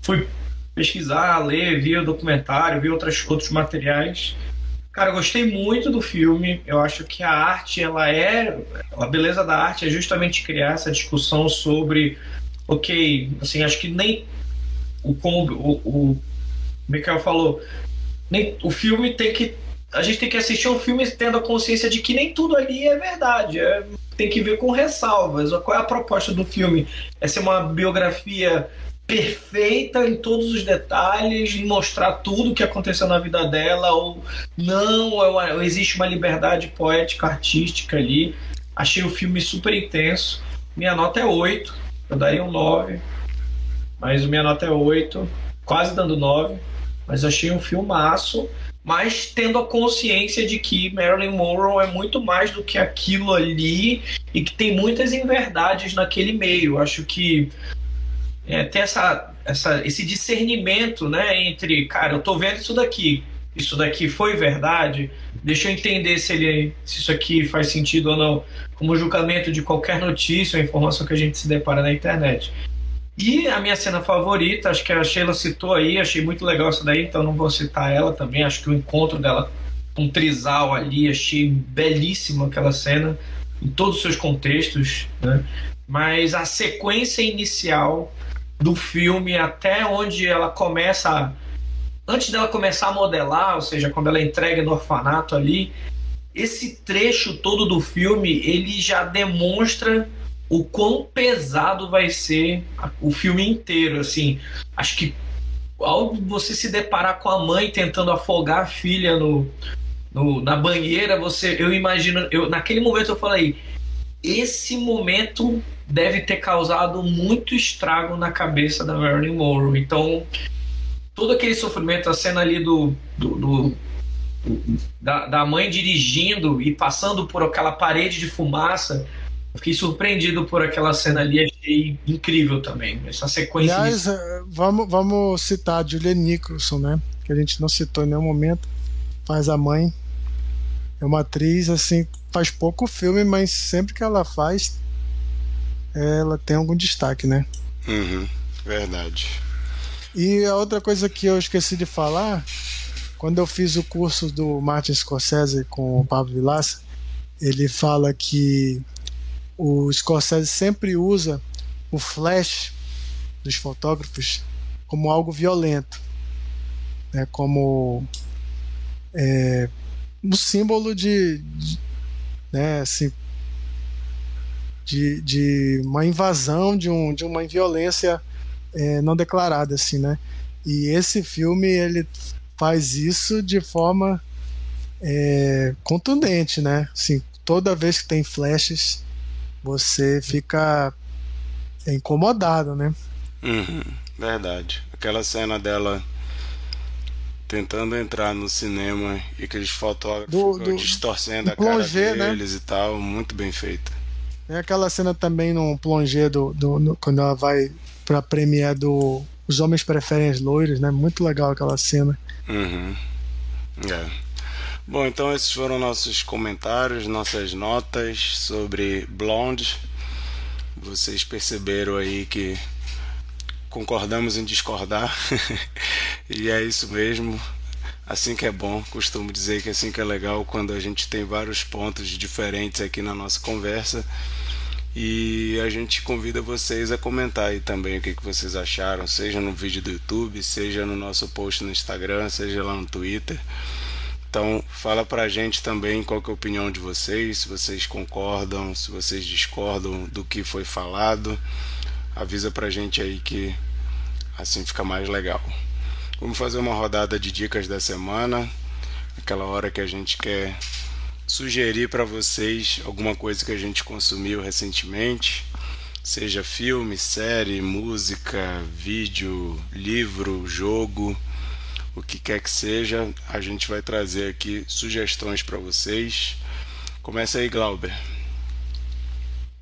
fui pesquisar, ler, vi o documentário, vi outras, outros materiais. Cara, eu gostei muito do filme. Eu acho que a arte, ela é. A beleza da arte é justamente criar essa discussão sobre. Ok, assim, acho que nem. O, como o, o Michael falou, nem, o filme tem que a gente tem que assistir um filme tendo a consciência de que nem tudo ali é verdade. é- tem que ver com ressalvas. Qual é a proposta do filme? É ser uma biografia perfeita em todos os detalhes, mostrar tudo o que aconteceu na vida dela, ou não, ou, ou existe uma liberdade poética, artística ali. Achei o filme super intenso. Minha nota é 8. Eu daria um 9. Mas minha nota é 8. Quase dando 9. Mas achei um filmaço mas tendo a consciência de que Marilyn Monroe é muito mais do que aquilo ali e que tem muitas inverdades naquele meio. Acho que é, tem essa, essa, esse discernimento né, entre, cara, eu tô vendo isso daqui, isso daqui foi verdade, deixa eu entender se, ele, se isso aqui faz sentido ou não, como julgamento de qualquer notícia ou informação que a gente se depara na internet. E a minha cena favorita, acho que a Sheila citou aí, achei muito legal isso daí, então não vou citar ela também. Acho que o encontro dela com um trisal ali, achei belíssima aquela cena, em todos os seus contextos, né? Mas a sequência inicial do filme, até onde ela começa. Antes dela começar a modelar, ou seja, quando ela entrega no orfanato ali, esse trecho todo do filme ele já demonstra o quão pesado vai ser o filme inteiro, assim. Acho que ao você se deparar com a mãe tentando afogar a filha no, no- na banheira, você, eu imagino, eu naquele momento eu falei, esse momento deve ter causado muito estrago na cabeça da Marilyn Monroe. Então, todo aquele sofrimento, a cena ali do, do, do da, da, mãe dirigindo e passando por aquela parede de fumaça. Fiquei surpreendido por aquela cena ali, achei incrível também. Essa sequência. Aliás, eh, vamos, vamos citar a Julia Nicholson, né? Que a gente não citou em nenhum momento. Faz a mãe. É uma atriz, assim, faz pouco filme, mas sempre que ela faz, ela tem algum destaque, né? Uhum, verdade. E a outra coisa que eu esqueci de falar, quando eu fiz o curso do Martin Scorsese com o Pablo Vilaça, ele fala que o Scorsese sempre usa o flash dos fotógrafos como algo violento, né, como é, um símbolo de, de né, assim, de, de uma invasão, de, um, de uma violência é, não declarada, assim, né? E esse filme ele faz isso de forma é, contundente, né? Assim, toda vez que tem flashes, você fica incomodado, né? Uhum, verdade. Aquela cena dela tentando entrar no cinema e aqueles fotógrafos do, do, distorcendo a plongé, cara né? deles né? e tal, muito bem feita. É aquela cena também no plongé do, do no, quando ela vai pra premiere do Os Homens Preferem as Loiras, né? Muito legal aquela cena. Uhum. É. Bom, então esses foram nossos comentários, nossas notas sobre Blonde. Vocês perceberam aí que concordamos em discordar. e é isso mesmo. Assim que é bom, costumo dizer que assim que é legal quando a gente tem vários pontos diferentes aqui na nossa conversa. E a gente convida vocês a comentar aí também o que, que vocês acharam, seja no vídeo do YouTube, seja no nosso post no Instagram, seja lá no Twitter. Então, fala pra gente também qual é a opinião de vocês, se vocês concordam, se vocês discordam do que foi falado. Avisa pra gente aí que assim fica mais legal. Vamos fazer uma rodada de dicas da semana, aquela hora que a gente quer sugerir para vocês alguma coisa que a gente consumiu recentemente, seja filme, série, música, vídeo, livro, jogo o que quer que seja, a gente vai trazer aqui sugestões para vocês. Começa aí, Glauber.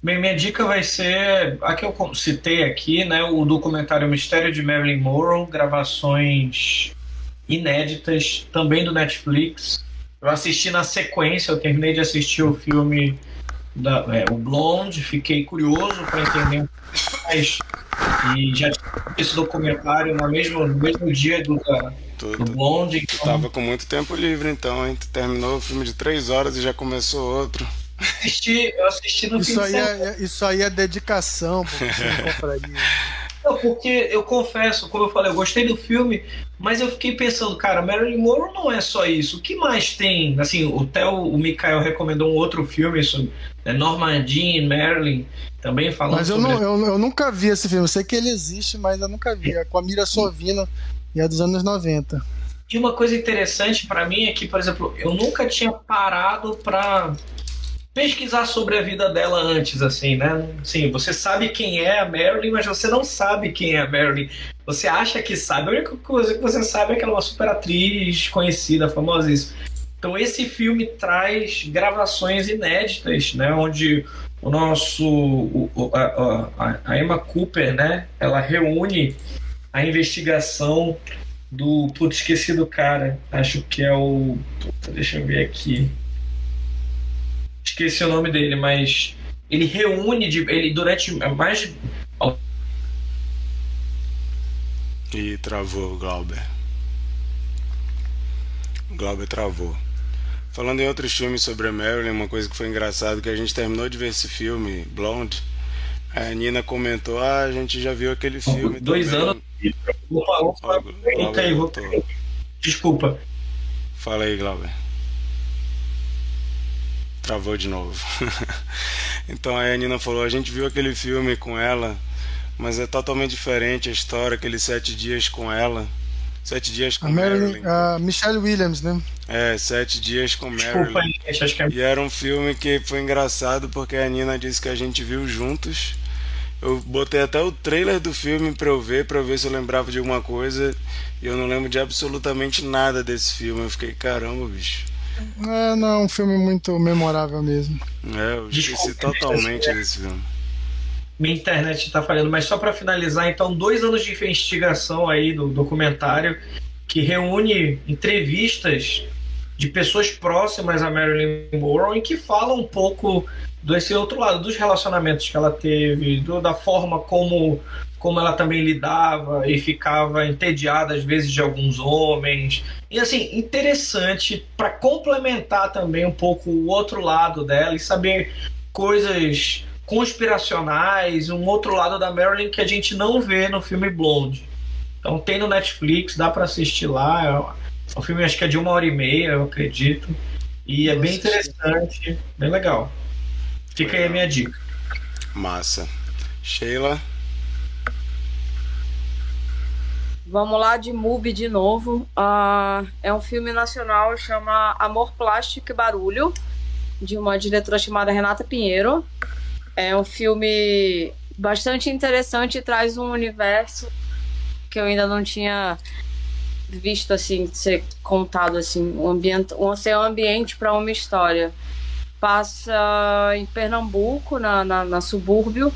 Bem, minha dica vai ser a que eu citei aqui, né, o documentário Mistério de Marilyn Monroe, gravações inéditas, também do Netflix. Eu assisti na sequência, eu terminei de assistir o filme da, é, o Blonde, fiquei curioso para entender mais e já tinha esse documentário no mesmo, no mesmo dia do, da, tu, do Blonde. Tu, então... tava com muito tempo livre então, hein? Tu terminou o filme de três horas e já começou outro. Assisti, eu assisti no isso fim aí de é, Isso aí é dedicação, não porque eu confesso, como eu falei, eu gostei do filme, mas eu fiquei pensando, cara, Marilyn Monroe não é só isso. O que mais tem? Assim, o Theo, o Mikael recomendou um outro filme sobre né, Norma Jean, Marilyn, também falando Mas eu, sobre... não, eu, eu, nunca vi esse filme. Eu sei que ele existe, mas eu nunca vi. É com a Mira Sorvino e é dos anos 90. E uma coisa interessante para mim é que, por exemplo, eu nunca tinha parado para pesquisar sobre a vida dela antes, assim, né? Sim, você sabe quem é a Marilyn, mas você não sabe quem é a Marilyn. Você acha que sabe. A única coisa que você sabe é que ela é uma super atriz conhecida, famosa isso. Então esse filme traz gravações inéditas, né? Onde o nosso o, a, a, a Emma Cooper, né? Ela reúne a investigação do putz, esqueci do cara. Acho que é o puta, deixa eu ver aqui esqueci o nome dele, mas ele reúne de, ele durante mais de e travou o Glauber. O Glauber travou. Falando em outros filmes sobre a Marilyn, uma coisa que foi engraçado que a gente terminou de ver esse filme, Blonde. A Nina comentou: "Ah, a gente já viu aquele filme dois também. anos". Opa, opa, Desculpa. Fala aí, Glauber. Travou de novo. então aí a Nina falou: a gente viu aquele filme com ela, mas é totalmente diferente a história, aqueles sete dias com ela. Sete Dias com a Marilyn. Michelle Williams, né? É, Sete Dias com Desculpa, Marilyn. Acho que é... E era um filme que foi engraçado porque a Nina disse que a gente viu juntos. Eu botei até o trailer do filme pra eu ver, pra eu ver se eu lembrava de alguma coisa. E eu não lembro de absolutamente nada desse filme. Eu fiquei, caramba, bicho. É, não, é um filme muito memorável mesmo. É, eu esqueci totalmente desse filme. Minha internet tá falhando, mas só para finalizar, então, dois anos de investigação aí do documentário que reúne entrevistas de pessoas próximas a Marilyn Monroe e que falam um pouco desse outro lado, dos relacionamentos que ela teve, do, da forma como, como ela também lidava e ficava entediada às vezes de alguns homens. E assim, interessante para complementar também um pouco o outro lado dela e saber coisas conspiracionais, um outro lado da Marilyn que a gente não vê no filme Blonde. Então tem no Netflix, dá para assistir lá. O é filme acho que é de uma hora e meia, eu acredito. E é bem interessante, bem legal. Fica aí a minha dica. Massa. Sheila? Vamos lá de MUBI de novo. Uh, é um filme nacional, chama Amor Plástico e Barulho, de uma diretora chamada Renata Pinheiro. É um filme bastante interessante e traz um universo que eu ainda não tinha visto assim ser contado assim um ambiente um ser um ambiente para uma história passa em Pernambuco na, na, na subúrbio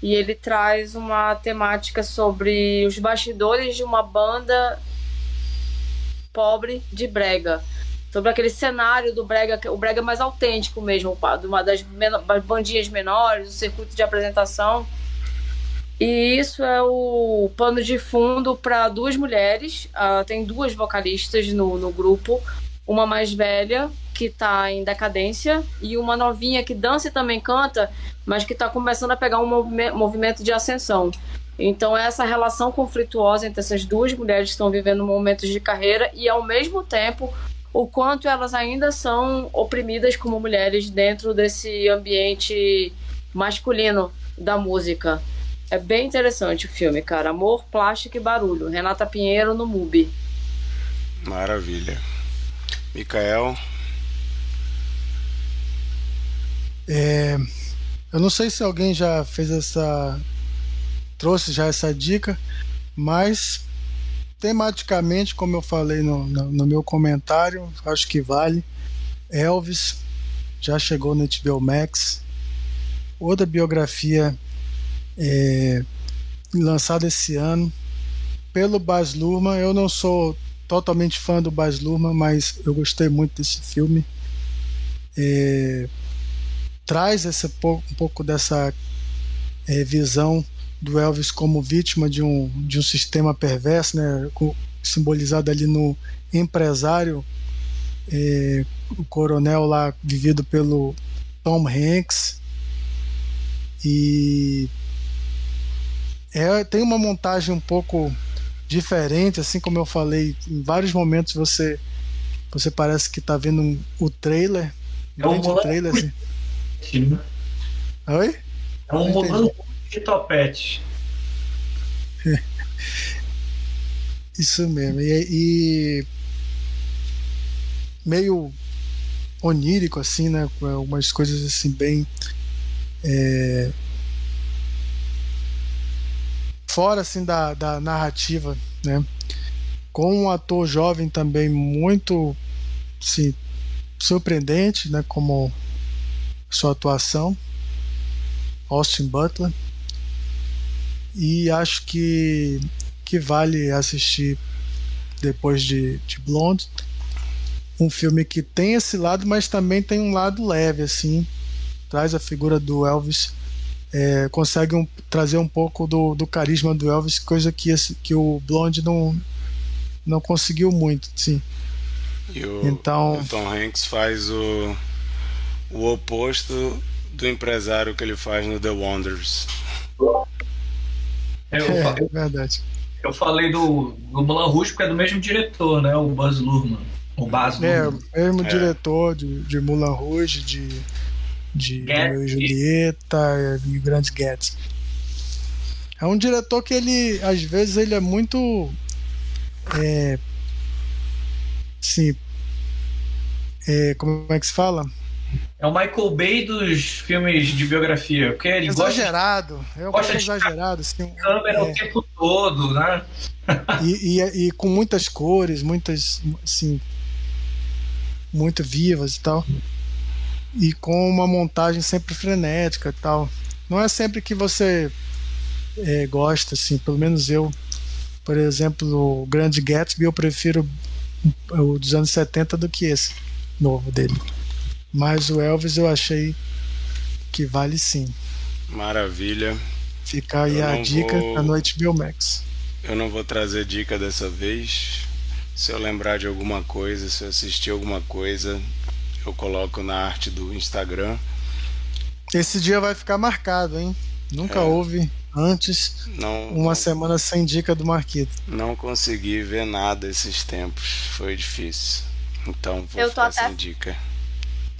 e ele traz uma temática sobre os bastidores de uma banda pobre de brega sobre aquele cenário do brega, o brega mais autêntico mesmo, de uma das bandinhas menores, o circuito de apresentação. E isso é o pano de fundo para duas mulheres. Uh, tem duas vocalistas no, no grupo. Uma mais velha, que está em decadência, e uma novinha que dança e também canta, mas que está começando a pegar um movimento de ascensão. Então, é essa relação conflituosa entre essas duas mulheres que estão vivendo momentos de carreira e, ao mesmo tempo, o quanto elas ainda são oprimidas como mulheres dentro desse ambiente masculino da música. É bem interessante o filme, cara. Amor, plástico e barulho. Renata Pinheiro no MUBI. Maravilha. Micael. É, eu não sei se alguém já fez essa. trouxe já essa dica, mas tematicamente, como eu falei no, no, no, meu comentário, acho que vale. Elvis já chegou no HBO Max. Outra biografia é, lançada esse ano pelo Baz Luhrmann. Eu não sou totalmente fã do Baz Luhrmann, mas eu gostei muito desse filme. É, traz esse, um pouco dessa é, visão do Elvis como vítima de um, de um sistema perverso, né, simbolizado ali no empresário, é, o coronel lá vivido pelo Tom Hanks. E é, tem uma montagem um pouco diferente, assim como eu falei, em vários momentos você você parece que está vendo um, o trailer, é um trailer assim. Oi? É um rolando de topete. Isso mesmo. E, e, meio onírico, assim, né? Umas coisas assim bem. É, fora assim da, da narrativa, né? Com um ator jovem também muito assim, surpreendente, né? Como sua atuação. Austin Butler. E acho que, que vale assistir depois de, de Blonde. Um filme que tem esse lado, mas também tem um lado leve, assim. Traz a figura do Elvis. É, consegue um, trazer um pouco do, do carisma do Elvis, coisa que, esse, que o Blonde não, não conseguiu muito, sim. E o, então, o Tom Hanks faz o, o oposto do empresário que ele faz no The Wonders. É, é, falei, é verdade. Eu falei do, do Mulan Rouge porque é do mesmo diretor, né? O Buzz Luhrmann. O Baz É, o mesmo é. diretor de, de Mulan Rouge, de, de Romeo e Julieta e Grandes Gatsby. É um diretor que ele, às vezes, ele é muito é, sim, é, como é que se fala? É o Michael Bay dos filmes de biografia. Porque ele exagerado. Gosta, eu gosto exagerado. Assim, câmera é, o tempo todo, né? E, e, e, com muitas cores, muitas, assim, muito vivas e tal. E com uma montagem sempre frenética e tal. Não é sempre que você é, gosta, assim, pelo menos eu. Por exemplo, o Grande Gatsby eu prefiro o dos anos 70 do que esse novo dele. Mas o Elvis eu achei que vale sim. Maravilha. Fica aí eu a dica vou... da noite Biomax. Eu não vou trazer dica dessa vez. Se eu lembrar de alguma coisa, se eu assistir alguma coisa, eu coloco na arte do Instagram. Esse dia vai ficar marcado, hein? Nunca é. houve antes não, uma não, semana sem dica do Marquito. Não consegui ver nada esses tempos, foi difícil. Então vou eu ficar até... sem dica.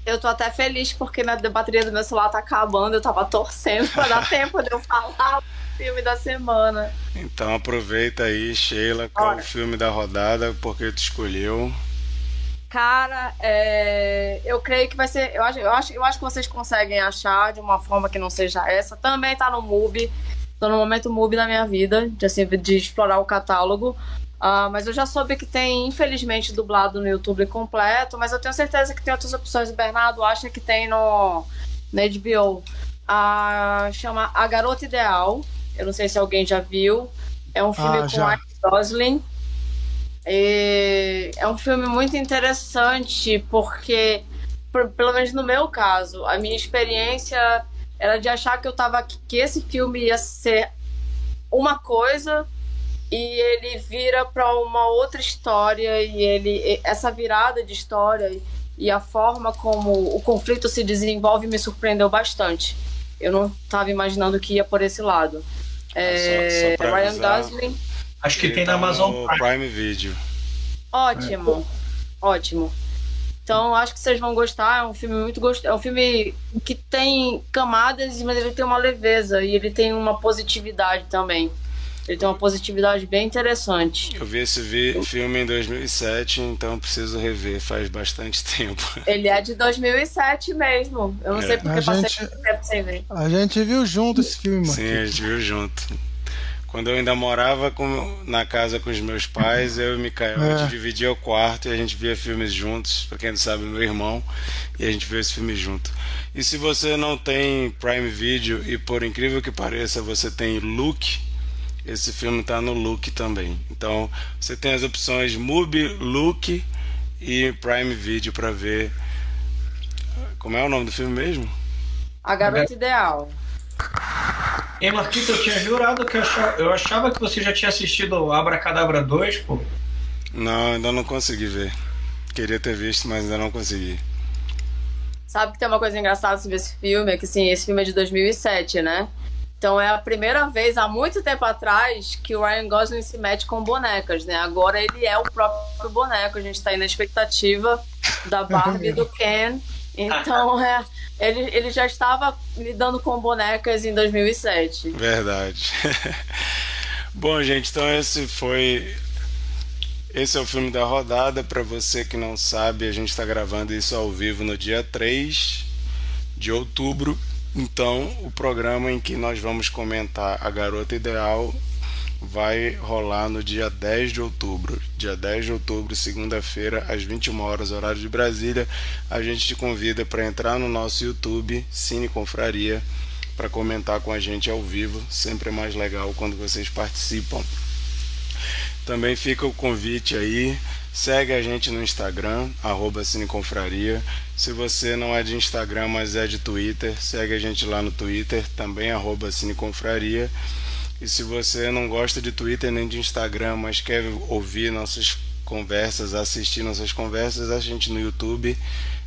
Eu tô até feliz porque minha bateria do meu celular tá acabando. Eu tava torcendo pra dar tempo de eu falar o filme da semana. Então aproveita aí, Sheila, qual o filme da rodada, porque tu escolheu. Cara, é... eu creio que vai ser. Eu acho, eu, acho, eu acho que vocês conseguem achar de uma forma que não seja essa. Também tá no MUBI. Tô no momento MUBI da minha vida, de, assim, de explorar o catálogo. Uh, mas eu já soube que tem, infelizmente, dublado no YouTube completo, mas eu tenho certeza que tem outras opções. O Bernardo acha que tem no, na HBO. Uh, chama A Garota Ideal. Eu não sei se alguém já viu. É um filme ah, com Ryan Gosling. E é um filme muito interessante porque, por, pelo menos no meu caso, a minha experiência era de achar que eu tava que esse filme ia ser uma coisa e ele vira para uma outra história e ele essa virada de história e a forma como o conflito se desenvolve me surpreendeu bastante. Eu não estava imaginando que ia por esse lado. É, só, só Ryan Gosling. Acho que tem tá na Amazon Prime. Prime Video. Ótimo, é. ótimo. Então acho que vocês vão gostar. É um filme muito gostoso. É um filme que tem camadas, mas ele tem uma leveza e ele tem uma positividade também. Ele tem uma positividade bem interessante. Eu vi esse vi filme em 2007, então preciso rever, faz bastante tempo. Ele é de 2007 mesmo. Eu não é. sei porque a passei gente, tempo sem ver. A gente viu junto esse filme, mano. Sim, a gente viu junto. Quando eu ainda morava com, na casa com os meus pais, eu e o Mikael, é. a gente dividia o quarto e a gente via filmes juntos. Pra quem não sabe, meu irmão, e a gente viu esse filme junto. E se você não tem Prime Video e por incrível que pareça, você tem Look, esse filme está no Look também. Então você tem as opções MUBI, Look e Prime Video para ver. Como é o nome do filme mesmo? A Garota Ideal. Ei, Marquito, eu tinha jurado que eu achava, eu achava que você já tinha assistido Abracadabra 2, pô. Não, ainda não consegui ver. Queria ter visto, mas ainda não consegui. Sabe que tem uma coisa engraçada sobre esse filme? É que, assim, esse filme é de 2007, né? Então é a primeira vez há muito tempo atrás que o Ryan Gosling se mete com bonecas, né? Agora ele é o próprio boneco. A gente tá aí na expectativa da Barbie do Ken. Então é, ele, ele já estava lidando com bonecas em 2007. Verdade. Bom, gente, então esse foi esse é o filme da rodada. Para você que não sabe, a gente está gravando isso ao vivo no dia 3 de outubro então, o programa em que nós vamos comentar A Garota Ideal vai rolar no dia 10 de outubro. Dia 10 de outubro, segunda-feira, às 21 horas, horário de Brasília. A gente te convida para entrar no nosso YouTube, Cine Confraria, para comentar com a gente ao vivo. Sempre é mais legal quando vocês participam. Também fica o convite aí Segue a gente no Instagram, arroba Cineconfraria. Se você não é de Instagram, mas é de Twitter, segue a gente lá no Twitter, também arroba Cineconfraria. E se você não gosta de Twitter nem de Instagram, mas quer ouvir nossas conversas, assistir nossas conversas, a gente no YouTube,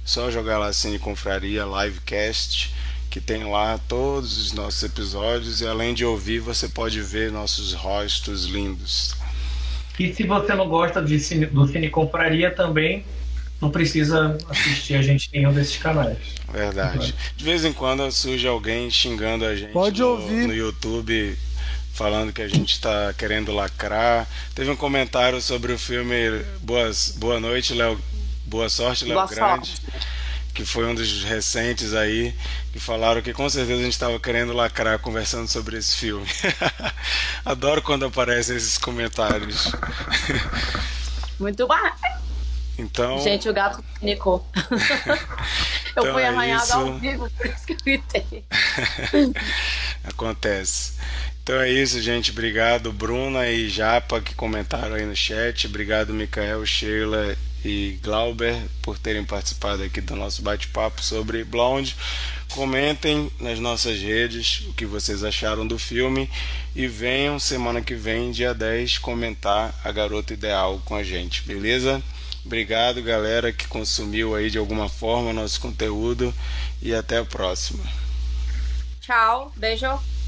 só jogar lá Cine Confraria Livecast, que tem lá todos os nossos episódios e além de ouvir, você pode ver nossos rostos lindos. E se você não gosta de cine, do Cine Compraria também, não precisa assistir a gente em nenhum desses canais. Verdade. De vez em quando surge alguém xingando a gente Pode no, ouvir. no YouTube falando que a gente está querendo lacrar. Teve um comentário sobre o filme Boas, Boa Noite, Léo. Boa Sorte, Léo Grande. Sorte. Que foi um dos recentes aí, que falaram que com certeza a gente estava querendo lacrar conversando sobre esse filme. Adoro quando aparecem esses comentários. Muito bom. Então... Gente, o gato nicou. eu então fui é arranhada isso... ao vivo, por isso que eu gritei. Acontece. Então é isso, gente. Obrigado, Bruna e Japa, que comentaram aí no chat. Obrigado, Micael, Sheila e Glauber, por terem participado aqui do nosso bate-papo sobre Blonde. Comentem nas nossas redes o que vocês acharam do filme e venham semana que vem, dia 10, comentar a Garota Ideal com a gente, beleza? Obrigado, galera, que consumiu aí de alguma forma nosso conteúdo e até a próxima. Tchau, beijo.